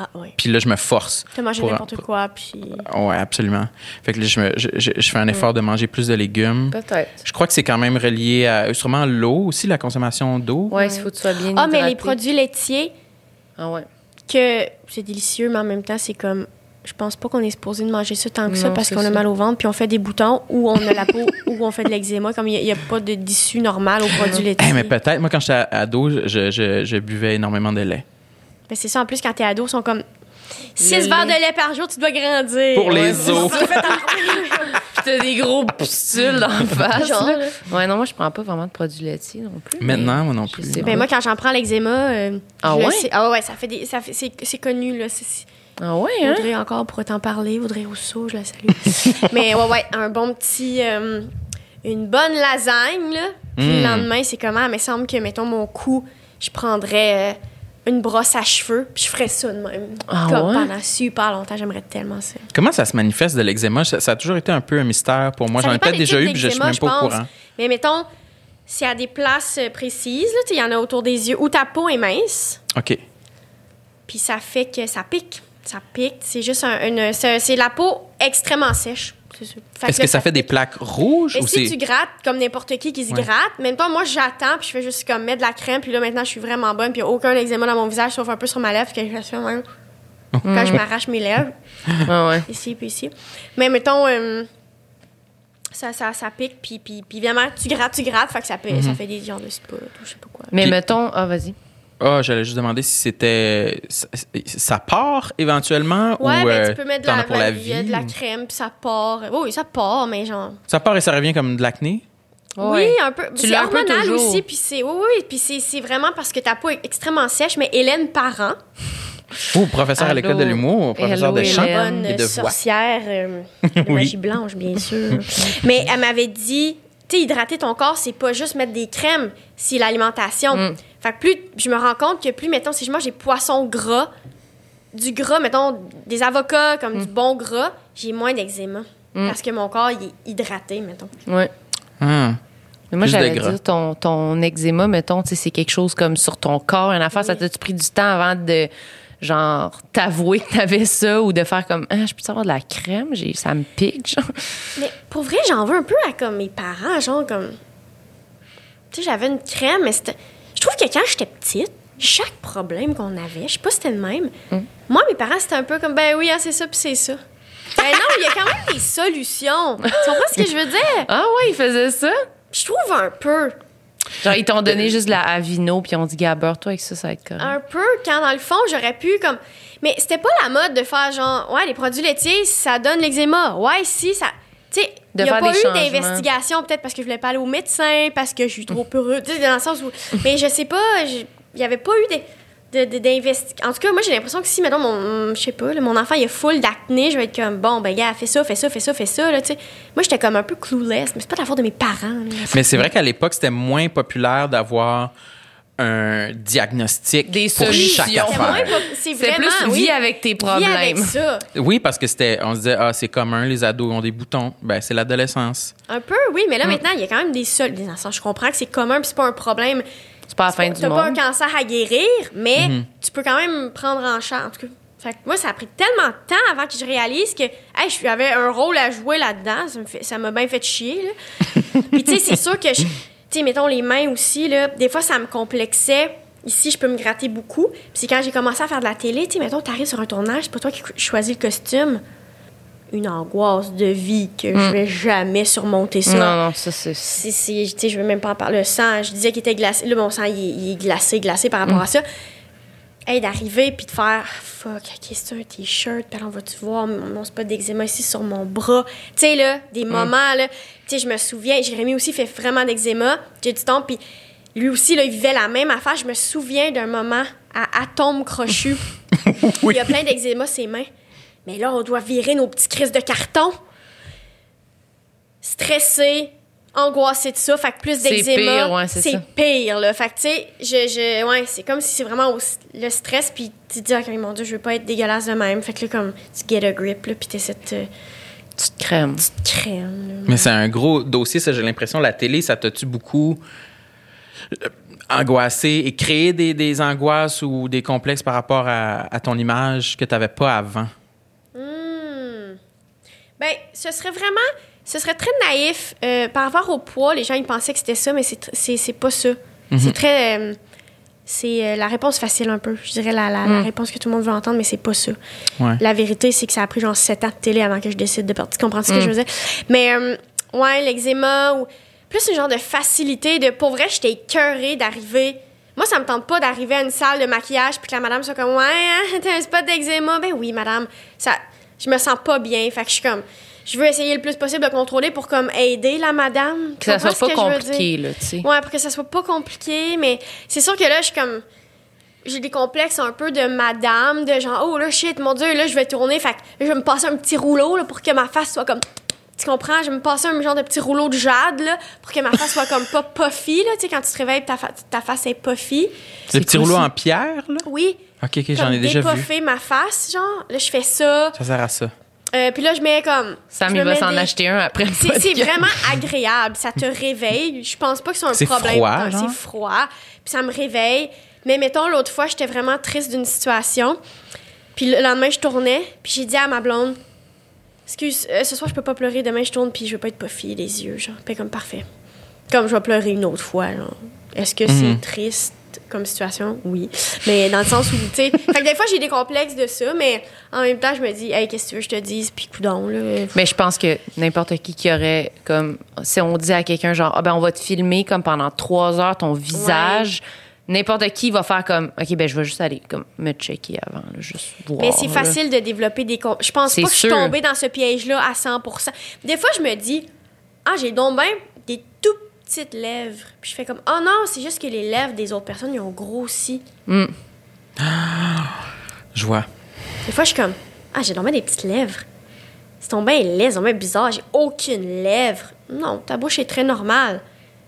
S4: Ah.
S3: Puis là, je me force.
S4: T'as mangé
S3: pour-
S4: n'importe quoi puis
S3: Ouais, absolument. Fait que là, je, me- je, je- je fais un effort de manger plus de légumes.
S2: Peut-être.
S3: Je crois que c'est quand même relié à sûrement l'eau aussi, la consommation d'eau.
S2: Ouais, il faut que tu sois bien
S4: Ah mais les produits laitiers
S2: Ah ouais.
S4: que c'est délicieux mais en même temps c'est comme je pense pas qu'on est supposé de manger ça tant que ça parce qu'on a mal au ventre puis on fait des boutons ou on a la peau (laughs) ou on fait de l'eczéma comme il n'y a, pas de d'issue normale aux produits laitiers.
S3: Eh, mais peut-être, moi, quand j'étais ado, je, je- je buvais énormément de lait.
S4: Mais c'est ça en plus quand t'es ado ils sont comme 6
S2: Le
S4: verres de lait par jour tu dois grandir.
S3: Pour les os. (laughs)
S2: Puis t'as des gros pustules en (laughs) face.
S4: Genre,
S2: là. Ouais, non, moi, je prends pas vraiment de produits laitiers non plus.
S3: Maintenant, moi non
S2: je
S3: plus.
S2: sais
S4: Ben moi quand j'en prends l'eczéma euh,
S2: Ah
S4: je le
S2: ouais?
S4: sais. Ah ouais, ça fait des ça fait c'est c'est connu là, c'est- c'est-
S2: Ah ouais, hein?
S4: Audrey encore pourrait t'en parler. Audrey Rousseau, je la salue. (laughs) Mais ouais, ouais, un bon petit. euh, une bonne lasagne, là. Puis
S3: Mm.
S4: le lendemain, c'est comment? Il me semble que, mettons, mon cou, je prendrais euh, une brosse à cheveux, puis je ferais ça de même.
S2: Ah
S4: Comme
S2: ouais?
S4: pendant super longtemps, j'aimerais tellement ça.
S3: Comment ça se manifeste de l'eczéma? Ça, ça a toujours été un peu un mystère pour moi. J'en ai peut-être
S4: des
S3: déjà eu, puis je suis même pas au courant.
S4: Mais mettons, c'est à des places euh, précises, là, tu sais, il y en a autour des yeux, où ta peau est mince,
S3: OK.
S4: puis ça fait que ça pique. Ça pique. C'est juste un- une. C'est c'est la peau extrêmement sèche. C'est sûr. Fait
S3: Est-ce que ça fait des plaques rouges
S4: Et
S3: ou
S4: si tu grattes, comme n'importe qui qui se
S3: Ouais.
S4: gratte, même temps, moi, j'attends, puis je fais juste comme mettre de la crème, puis là, maintenant, je suis vraiment bonne, puis il n'y a aucun eczéma dans mon visage, sauf un peu sur ma lèvre, que je fais même. Quand je m'arrache mes lèvres, (laughs)
S2: Ah ouais.
S4: ici, puis ici. Mais mettons, euh, ça, ça, ça pique, puis, puis, puis évidemment, tu grattes, tu grattes, fait que ça, fait, ça fait des genres de spot, ou je sais pas quoi.
S2: Mais
S3: Puis-
S2: mettons, ah, vas-y.
S3: Ah, j'allais juste demander si c'était. Ça, part éventuellement
S4: Ouais,
S3: ou
S4: ben,
S3: euh,
S4: tu peux mettre de la,
S3: pour la
S4: il y a
S3: vie?
S4: de la crème, puis ça part. Oui, oui, ça part, mais genre.
S3: Ça part et ça revient comme de l'acné?
S4: Oui, un peu.
S2: Tu
S4: C'est
S2: l'as un peu
S4: hormonal aussi, puis c'est oui, oui, puis c'est c'est vraiment parce que ta peau est extrêmement sèche. Mais Hélène Parent,
S3: Ou professeur à l'école de l'humour, professeur de chant
S2: Hélène.
S3: et
S4: bonne
S3: de voix.
S4: sorcière euh, (laughs) de
S3: Oui.
S4: magie blanche, bien sûr. (laughs) Mais elle m'avait dit, tu sais, hydrater ton corps, c'est pas juste mettre des crèmes, c'est l'alimentation.
S2: Mm.
S4: Fait que plus, je me rends compte que plus, mettons, si je mange des poissons gras, du gras, mettons, des avocats, comme
S2: Mm.
S4: du bon gras, j'ai moins d'eczéma. Parce que mon corps, il est hydraté, mettons.
S2: Ouais.
S3: Ah.
S2: Mais moi, j'allais
S3: gras.
S2: dire, ton, ton eczéma, mettons, tu sais, c'est quelque chose comme sur ton corps, une affaire, ça t'a-tu pris du temps avant de, genre, t'avouer que t'avais ça ou de faire comme, ah, je peux avoir de la crème? J'ai, ça me pique, genre.
S4: Mais pour vrai, j'en veux un peu à comme mes parents, genre comme. Tu sais, j'avais une crème, mais c'était. Je trouve que quand j'étais petite, chaque problème qu'on avait, je sais pas si c'était le même. Moi, mes parents, c'était un peu comme, ben oui, ah, c'est ça, puis c'est ça. Ben non, il y a quand même des solutions. Tu comprends ce que je veux dire?
S2: Ah ouais, ils faisaient ça?
S4: Je trouve un peu.
S2: Genre, ils t'ont donné juste de la Avino, puis ils ont dit, Gabeur, toi, avec ça, ça va être correct.
S4: Un peu, quand dans le fond, j'aurais pu comme. Mais c'était pas la mode de faire genre, ouais, les produits laitiers, ça donne l'eczéma. Ouais, si, ça. Tu sais,
S2: De
S4: il n'y a pas
S2: des
S4: eu d'investigation, peut-être parce que je voulais pas aller au médecin, parce que je suis trop peureux. Tu sais, dans le sens où. (laughs) Mais je sais pas, il y avait pas eu de. de- de- d'investi- En tout cas, moi, j'ai l'impression que si, mettons, mon, je sais pas, là, mon enfant, il a full d'acné, je vais être comme, bon, ben, gars, fais ça, fais ça, fais ça, fais ça, là, tu sais. Moi, j'étais comme un peu clueless, mais c'est pas de la faute de mes parents, là.
S3: Mais c'est vrai qu'à l'époque, c'était moins populaire d'avoir un diagnostic
S2: Des
S3: pour
S2: solutions.
S3: chaque
S2: C'était
S4: C'est pas-
S2: plus
S4: oui,
S2: vis avec tes
S4: avec
S2: problèmes.
S4: ça.
S3: Oui, parce que c'était, on se disait, ah, c'est commun, les ados ont des boutons. Ben, c'est l'adolescence.
S4: Un peu, oui, mais là,
S2: Mm.
S4: maintenant, il y a quand même des seuls. Des enfants, je comprends que c'est commun, puis c'est pas un problème.
S2: C'est pas la fin du
S4: T'as pas un
S2: monde.
S4: cancer à guérir, mais
S3: Mhm.
S4: tu peux quand même prendre en charge. En tout cas, fait que moi, ça a pris tellement de temps avant que je réalise que hey, j'avais un rôle à jouer là-dedans. Ça me fait- Ça m'a bien fait chier. Là. (laughs) puis, tu sais, c'est sûr que, je- tu sais, mettons les mains aussi, là, des fois, ça me complexait. Ici, je peux me gratter beaucoup. Puis c'est quand j'ai commencé à faire de la télé, tu sais, mettons, t'arrives sur un tournage, c'est pas toi qui choisis le costume. Une angoisse de vie que je vais jamais surmonter ça.
S2: Non, non, ça, c'est.
S4: Tu sais, je veux même pas en parler. Le sang, je disais qu'il était glacé. Là, mon sang, il, est- il est glacé, glacé par rapport à ça. Hey, d'arriver puis de faire fuck, ok, c'est un t-shirt, puis alors, vas-tu voir mon spot d'eczéma ici sur mon bras. Tu sais, là, des moments, là. Tu sais, je me souviens, Jérémy aussi fait vraiment d'eczéma. J'ai du temps, puis lui aussi, là, il vivait la même affaire. Je me souviens d'un moment à Atome Crochu. (laughs) Il a plein d'eczéma, ses mains. Mais là, on doit virer nos petits crises de carton stressé, angoissé de ça, fait que plus
S2: C'est
S4: d'eczéma,
S2: pire, ouais, c'est ça.
S4: pire là. Fait que tu sais, je, je ouais, c'est comme si c'est vraiment au- le stress puis tu te dis OK, mon dieu, je veux pas être dégueulasse de même. Fait que là comme tu get a grip là puis t'essaies de te
S2: Tu te crèmes.
S4: tu te crèmes. là.
S3: Mais c'est un gros dossier, ça, j'ai l'impression. La télé, ça t'a-tu beaucoup euh, angoissé et créé des, des angoisses ou des complexes par rapport à, à ton image que tu n'avais pas avant?
S4: Hmm. Ben, ce serait vraiment. Ce serait très naïf. euh, par rapport au poids, les gens ils pensaient que c'était ça, mais c'est tr- c'est c'est pas ça. C'est très. euh, c'est euh, la réponse facile un peu. Je dirais la, la, la réponse que tout le monde veut entendre, mais c'est pas ça.
S3: Ouais.
S4: La vérité, c'est que ça a pris genre 7 ans de télé avant que je décide de partir. Tu comprends ce que je veux dire? Mais, euh, ouais, l'eczéma ou plus un genre de facilité de. Pour vrai, j'étais écœurée d'arriver. Moi, ça me tente pas d'arriver à une salle de maquillage puis que la madame soit comme, ouais, hein, t'as un spot d'eczéma. Ben oui, madame. Ça, je me sens pas bien. Fait que je suis comme. Je veux essayer le plus possible de contrôler pour comme aider la madame.
S2: Que ça soit pas compliqué, là, tu sais.
S4: Ouais, pour que ça soit pas compliqué, mais c'est sûr que là, je suis comme. J'ai des complexes un peu de madame, de genre, oh là, shit, mon Dieu, là, je vais tourner, fait que je vais me passer un petit rouleau, là, pour que ma face soit comme. Tu comprends? Je vais me passer un genre de petit rouleau de jade, là, pour que ma face soit comme pas puffy, là, tu sais, quand tu te réveilles, ta, fa- ta face est puffy.
S3: Le petit
S2: quoi,
S3: rouleau
S2: ça?
S3: en pierre, là?
S4: Oui.
S3: OK, OK, j'en ai déjà vu.
S4: dépuffer ma face, genre. Là, je fais ça.
S3: Ça sert à ça.
S4: Euh, puis là, je mets comme.
S2: Sam, il
S4: me
S2: va s'en
S4: des-
S2: acheter un après le
S4: C'est vraiment agréable. Ça te réveille. Je pense pas que c'est un
S3: C'est
S4: problème.
S3: froid?
S4: C'est froid. Puis ça me réveille. Mais mettons, l'autre fois, j'étais vraiment triste d'une situation. Puis le lendemain, je tournais. Puis j'ai dit à ma blonde Excuse, euh, ce soir, je peux pas pleurer. Demain, je tourne. Puis je veux pas être puffy, les yeux. Genre, puis comme parfait. Comme je vais pleurer une autre fois. genre. Est-ce que
S3: Mhm.
S4: c'est triste? Comme situation? Oui. Mais dans le sens où, tu sais. fait que des fois, j'ai des complexes de ça. Mais en même temps, je me dis Hey, qu'est-ce que tu veux que je te dise? Puis coudon, là.
S2: Mais je pense que n'importe qui qui aurait comme si on dit à quelqu'un genre ah ben on va te filmer comme pendant trois heures ton visage, n'importe qui va faire comme ok ben je vais juste aller comme me checker avant là, juste voir.
S4: Mais c'est
S2: là.
S4: facile de développer des... Je pense pas que je suis tombée dans ce piège-là à 100% Des fois, je me dis, ah, j'ai donc bien des tout petites lèvres. Puis je fais comme, oh non, c'est juste que les lèvres des autres personnes, ils ont grossi.
S3: Je (gasps) Je vois.
S4: Des fois, je suis comme, ah, j'ai tombé des petites lèvres. C'est tombé laid, c'est bizarre, j'ai aucune lèvre. Non, ta bouche est très normale.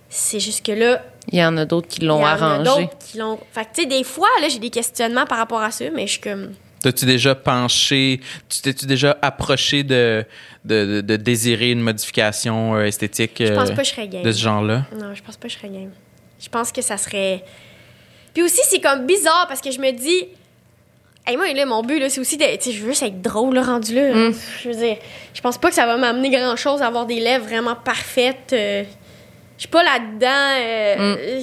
S4: C'est juste que là,
S2: Il y en a d'autres qui l'ont
S4: il y en a
S2: arrangé.
S4: d'autres qui l'ont. Fait que, tu sais, des fois, là, j'ai des questionnements par rapport à ça, mais je suis comme.
S3: T'as-tu déjà penché, tu t'es-tu déjà approché de, de, de- de désirer une modification euh, esthétique
S4: Je pense
S3: euh,
S4: pas que je serais game.
S3: de ce genre-là?
S4: Non, je pense pas que je serais game. Je pense que ça serait. Puis aussi, c'est comme bizarre parce que je me dis. Hey, moi, là, mon but, là, c'est aussi de. Tu sais, je veux juste être drôle, là, rendu là.
S2: Mm.
S4: Je veux dire, je pense pas que ça va m'amener grand-chose à avoir des lèvres vraiment parfaites. euh, je suis pas là-dedans. euh,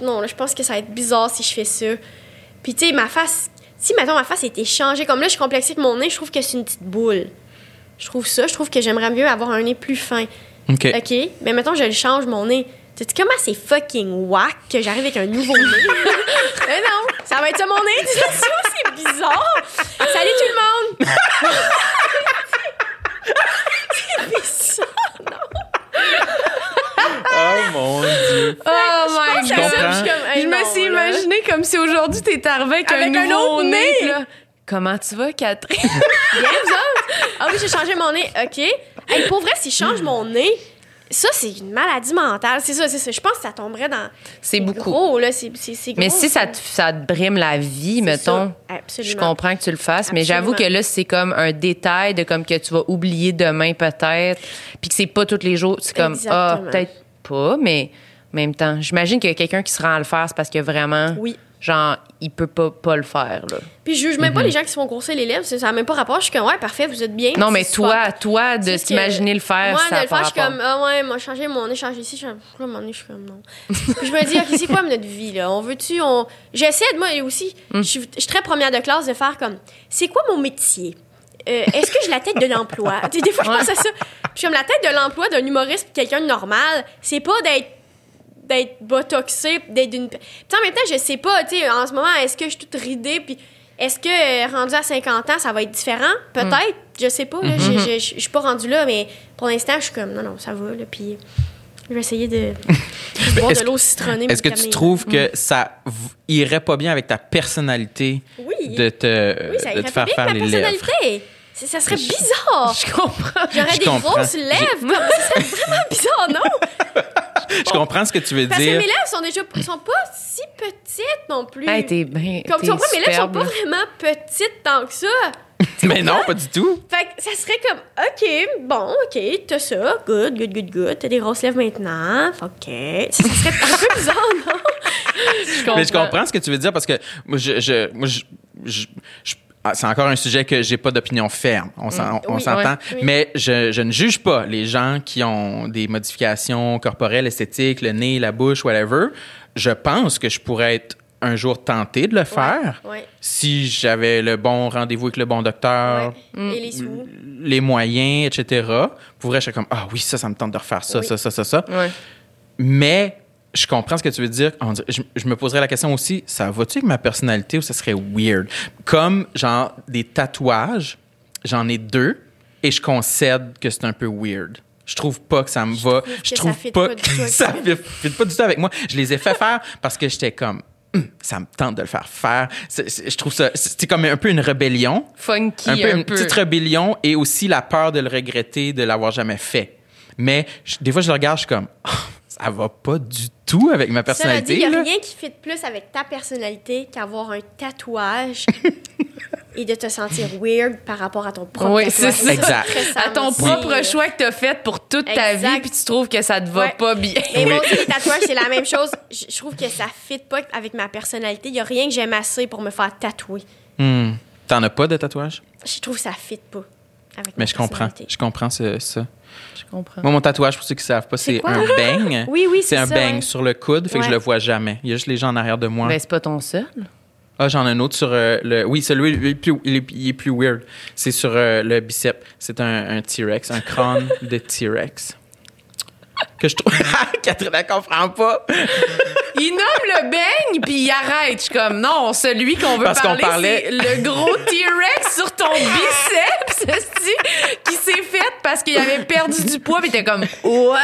S2: Mm.
S4: Non, là, je pense que ça va être bizarre si je fais ça. Puis, tu sais, ma face. Si, mettons, ma face était changée, comme là, je suis complexée avec mon nez, je trouve que c'est une petite boule. Je trouve ça. Je trouve que j'aimerais mieux avoir un nez plus fin.
S3: OK.
S4: OK, mais mettons, je le change, mon nez. Tu sais comment c'est fucking whack que j'arrive avec un nouveau nez? (laughs) mais non, ça va être ça mon nez? (laughs) Tu sais, c'est bizarre. Salut tout le monde! (laughs) c'est bizarre, non?
S3: Oh mon Dieu.
S2: Oh my
S3: Je
S2: god!
S3: comprends.
S4: Je
S2: me suis
S4: là.
S2: imaginé comme si aujourd'hui t'étais arrivé avec,
S4: Avec
S2: un
S4: autre
S2: nez.
S4: nez.
S2: puis là, Comment tu vas, Catherine? (laughs)
S4: Bien, vous autres? Ah oui, j'ai changé mon nez. OK. Hey, pour vrai, si je change mon nez, ça, c'est une maladie mentale. C'est ça, c'est ça. Je pense que ça tomberait dans.
S2: C'est beaucoup.
S4: Gros, là. C'est
S2: Mais
S4: gros,
S2: si ça te, ça te brime la vie, mettons,
S4: ça. Absolument.
S2: je comprends que tu le fasses, mais j'avoue que là, c'est comme un détail de comme que tu vas oublier demain peut-être, puis que c'est pas tous les jours. C'est comme, ah,
S4: Exactement.
S2: peut-être pas, mais en même temps, j'imagine qu'il y a quelqu'un qui se rend à le faire, c'est parce que vraiment,
S4: Oui.
S2: genre, il peut pas, pas le faire, là.
S4: Puis je juge même pas les gens qui se font courser les lèvres, ça n'a même pas rapport. Je suis comme, ouais, parfait, vous êtes bien.
S2: Non, mais toi, toi, de t'imaginer le faire,
S4: Moi,
S2: ça
S4: de le faire, je suis comme, ah ouais, moi, changer mon nez, changer ici. Je suis comme, je suis comme, non. (laughs) Puis je me dis, OK, c'est quoi notre vie, là? On veut-tu, on. J'essaie, de moi aussi, suis je suis très première de classe de faire comme, c'est quoi mon métier? Euh, Est-ce que j'ai la tête de l'emploi? Des fois, je pense à ça. Je suis comme la tête de l'emploi d'un humoriste quelqu'un de normal, c'est pas d'être d'être botoxé, d'être d'une. Puis en même temps, je sais pas, tu sais, en ce moment, est-ce que je suis toute ridée, puis est-ce que euh, rendu à 50 ans, ça va être différent? Peut-être, je sais pas, là,
S2: Mm-hmm.
S4: je suis pas rendue là, mais pour l'instant, je suis comme, non, non, ça va, là, puis je vais essayer de boire de l'eau citronnée.
S3: Est-ce que tu
S4: calmer.
S3: trouve que ça v- irait pas bien avec ta personnalité
S4: Oui.
S3: de te,
S4: Oui, ça
S3: de te faire
S4: bien
S3: faire
S4: avec
S3: les
S4: ma
S3: lèvres?
S4: Ça serait bizarre.
S2: Je comprends.
S4: J'aurais des
S3: comprends.
S4: grosses lèvres. Ça serait vraiment bizarre, non?
S3: Je comprends ce que tu veux
S4: Parce que
S3: dire.
S4: mes lèvres sont déjà sont pas si petites non plus.
S2: Hey, t'es bien.
S4: Comme tu comprends, mes lèvres sont pas vraiment petites tant que ça. (laughs)
S3: Mais non, pas du tout.
S4: Fait que ça serait comme, OK, bon, OK, t'as ça, good, good, good, good. T'as des grosses lèvres maintenant, OK. Ça, ça serait un peu bizarre, non?
S2: Je
S3: Mais je comprends ce que tu veux dire parce que moi, je, je- moi, je- je- je- c'est encore un sujet que j'ai pas d'opinion ferme. On
S4: Oui,
S3: s'entend.
S4: oui.
S3: Mais je, je ne juge pas les gens qui ont des modifications corporelles, esthétiques, le nez, la bouche, whatever. Je pense que je pourrais être un jour tenté de le faire si j'avais le bon rendez-vous avec le bon docteur.
S4: Et les sous.
S3: les moyens, etc. Pour vrai, je comme ah oui, ça, ça me tente de refaire ça, ça, ça, ça, ça. Mais je comprends ce que tu veux dire. Je, je me poserais la question aussi, ça va-tu avec ma personnalité ou ça serait weird? Comme, genre, des tatouages, j'en ai deux et je concède que c'est un peu weird. Je trouve pas que ça me va.
S4: trouve
S3: Je
S4: que
S3: trouve
S4: ça fit
S3: pas que (laughs) ça fit, pas du tout avec moi. Je les ai fait faire parce que j'étais comme, Hum, ça me tente de le faire faire. Je trouve ça, c'est comme un peu une rébellion
S2: Funky,
S3: un peu une petite rébellion et aussi la peur de le regretter, de l'avoir jamais fait. Mais je- des fois, je le regarde, je suis comme, Ah, ça va pas du tout avec ma personnalité.
S4: il n'y a rien qui fit plus avec ta personnalité qu'avoir un tatouage (laughs) et de te sentir weird par rapport à ton propre
S2: Oui,
S4: tatouage.
S2: c'est ça.
S3: Exact.
S2: À ton propre choix que t'as fait pour toute ta vie, puis tu trouves que ça te va
S4: Ouais.
S2: pas bien.
S4: Mais
S3: Oui.
S4: moi aussi, les tatouages, c'est la même (laughs) chose. Je je trouve que ça fit pas avec ma personnalité. Il n'y a rien que j'aime assez pour me faire tatouer.
S3: Hmm. T'en as pas de tatouage?
S4: Je trouve que ça fit pas avec
S3: Mais
S4: ma
S3: je comprends. Je comprends ce- ça.
S2: Je comprends.
S3: Moi, mon tatouage, pour ceux qui savent pas,
S4: C'est
S3: un beigne.
S4: Oui, oui,
S3: C'est
S4: c'est
S3: un
S4: ça, ouais.
S3: sur le coude, fait que je le vois jamais. Il y a juste les gens en arrière de moi.
S2: Ben, c'est pas ton seul.
S3: Ah, j'en ai un autre sur euh, le. Oui, celui il est plus, il est, il est plus weird. C'est sur euh, le bicep. C'est un, un T-Rex, un crâne de T-Rex. Que je trouve. (laughs) Catherine, elle comprend pas.
S2: Il nomme le beigne, puis il arrête. Je suis comme, non, celui qu'on veut
S3: Parce qu'on
S2: parler,
S3: parlait-
S2: c'est le gros T-Rex sur ton (laughs) biceps, qui s'est fait parce qu'il avait perdu du poids, puis t'es comme, ouais,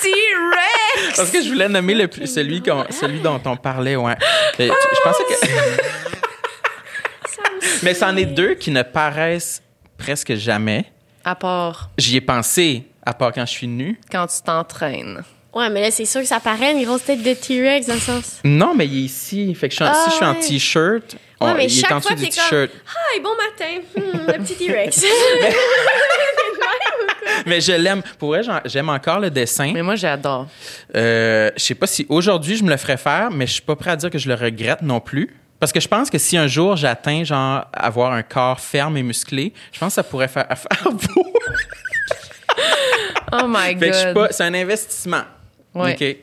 S2: T-Rex!
S3: Parce que je voulais nommer le plus, celui, celui dont on parlait, ouais. Et Je pensais que.
S4: Ça (laughs) me
S3: Mais c'en est deux qui ne paraissent presque jamais.
S2: À part
S3: J'y ai pensé, à part quand je suis nu.
S2: quand tu t'entraînes.
S4: Ouais, mais là, c'est sûr que ça paraît une grosse tête de T-Rex dans le sens.
S3: Non, mais il est ici. Fait que je suis en-
S4: Ah,
S3: si je suis en
S4: ouais.
S3: t-shirt, on-
S4: Ouais, mais
S3: il est en dessous du t-shirt.
S4: Hi, bon matin. Hmm, le petit T-Rex. (laughs) (laughs) (laughs)
S3: Mais je l'aime. Pour vrai, j'aime encore le dessin.
S2: Mais moi, j'adore.
S3: Euh, je sais pas si aujourd'hui je me le ferais faire, mais je suis pas prêt à dire que je le regrette non plus. Parce que je pense que si un jour j'atteins, genre, avoir un corps ferme et musclé, je pense que ça pourrait faire affaire beau.
S2: Oh (laughs) my
S3: Fait que
S2: God.
S3: c'est un investissement.
S2: Ouais.
S3: OK.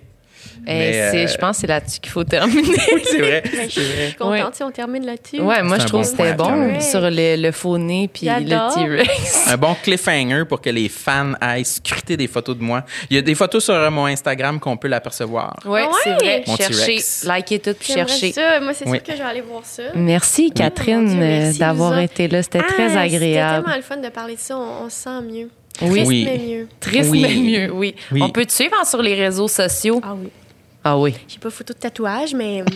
S2: Eh,
S3: Mais, euh,
S2: Je pense que c'est là-dessus qu'il faut terminer. (laughs)
S3: Oui, (laughs) c'est vrai.
S4: Je suis contente
S2: Ouais.
S4: si on termine là-dessus.
S2: Ouais, moi, je trouve
S3: bon
S2: que c'était bon sur le, le faux nez puis le T-Rex.
S3: Un bon cliffhanger pour que les fans aillent scruter des photos de moi. Il y a des photos sur mon Instagram qu'on peut l'apercevoir.
S2: Ouais,
S4: Ah
S2: c'est
S4: ouais?
S2: vrai.
S3: Mon
S2: Cherchez,
S3: T-Rex.
S2: likez tout puis cherchez.
S4: ça. Moi, c'est
S3: Oui.
S4: sûr que je vais aller voir ça.
S2: Merci, Catherine, euh,
S4: merci,
S2: d'avoir été là. C'était très
S4: Ah,
S2: agréable.
S4: C'était tellement le fun de parler de ça. On, on se sent mieux.
S2: Oui.
S4: Triste,
S3: Oui.
S4: mais mieux.
S2: Triste,
S3: Oui.
S2: mais mieux, oui.
S3: Oui.
S2: On peut te suivre hein, sur les réseaux sociaux?
S4: Ah oui.
S2: Ah oui.
S4: J'ai pas photo de tatouage, mais. (laughs)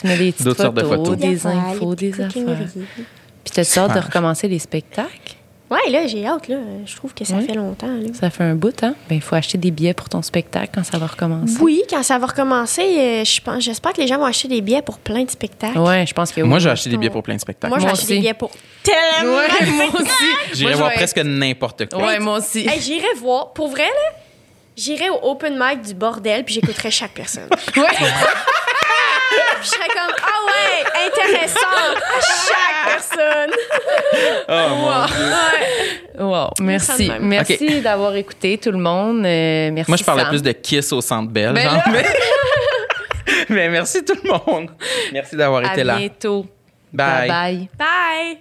S2: Tu mets des petites
S3: D'autres sortes
S2: photos,
S3: de photos.
S2: des infos, des affaires. Puis t'as hâte de recommencer les spectacles?
S4: Ouais, là, j'ai hâte, là. Je trouve que ça
S2: Oui.
S4: fait longtemps, là.
S2: Ça fait un bout, hein? Ben, il faut acheter des billets pour ton spectacle quand ça va recommencer.
S4: Oui, quand ça va recommencer, euh, je pense, j'espère que les gens vont acheter des billets pour plein de spectacles.
S2: Ouais, je pense que oui.
S3: Moi, j'ai acheté des billets pour plein de spectacles.
S4: Moi, acheter
S2: aussi.
S4: des billets pour tellement.
S2: Ouais, moi aussi.
S3: J'irai voir presque n'importe quoi.
S2: Ouais, moi aussi.
S4: Hey, j'irai voir. Pour vrai, là, j'irai au open mic du bordel puis j'écouterai chaque personne. (laughs)
S2: Ouais.
S4: Je serais comme, ah ouais, intéressant, chaque personne.
S3: Oh, mon Dieu.
S2: Wow, merci. Merci d'avoir écouté tout le monde. Euh, merci.
S3: Moi, je parlais
S2: Sam.
S3: plus de Kiss au Centre Bell.
S2: Ben
S3: genre, mais... (laughs) mais merci tout le monde. Merci d'avoir
S2: À
S3: été là.
S2: bientôt.
S3: Bye.
S2: bye.
S4: Bye.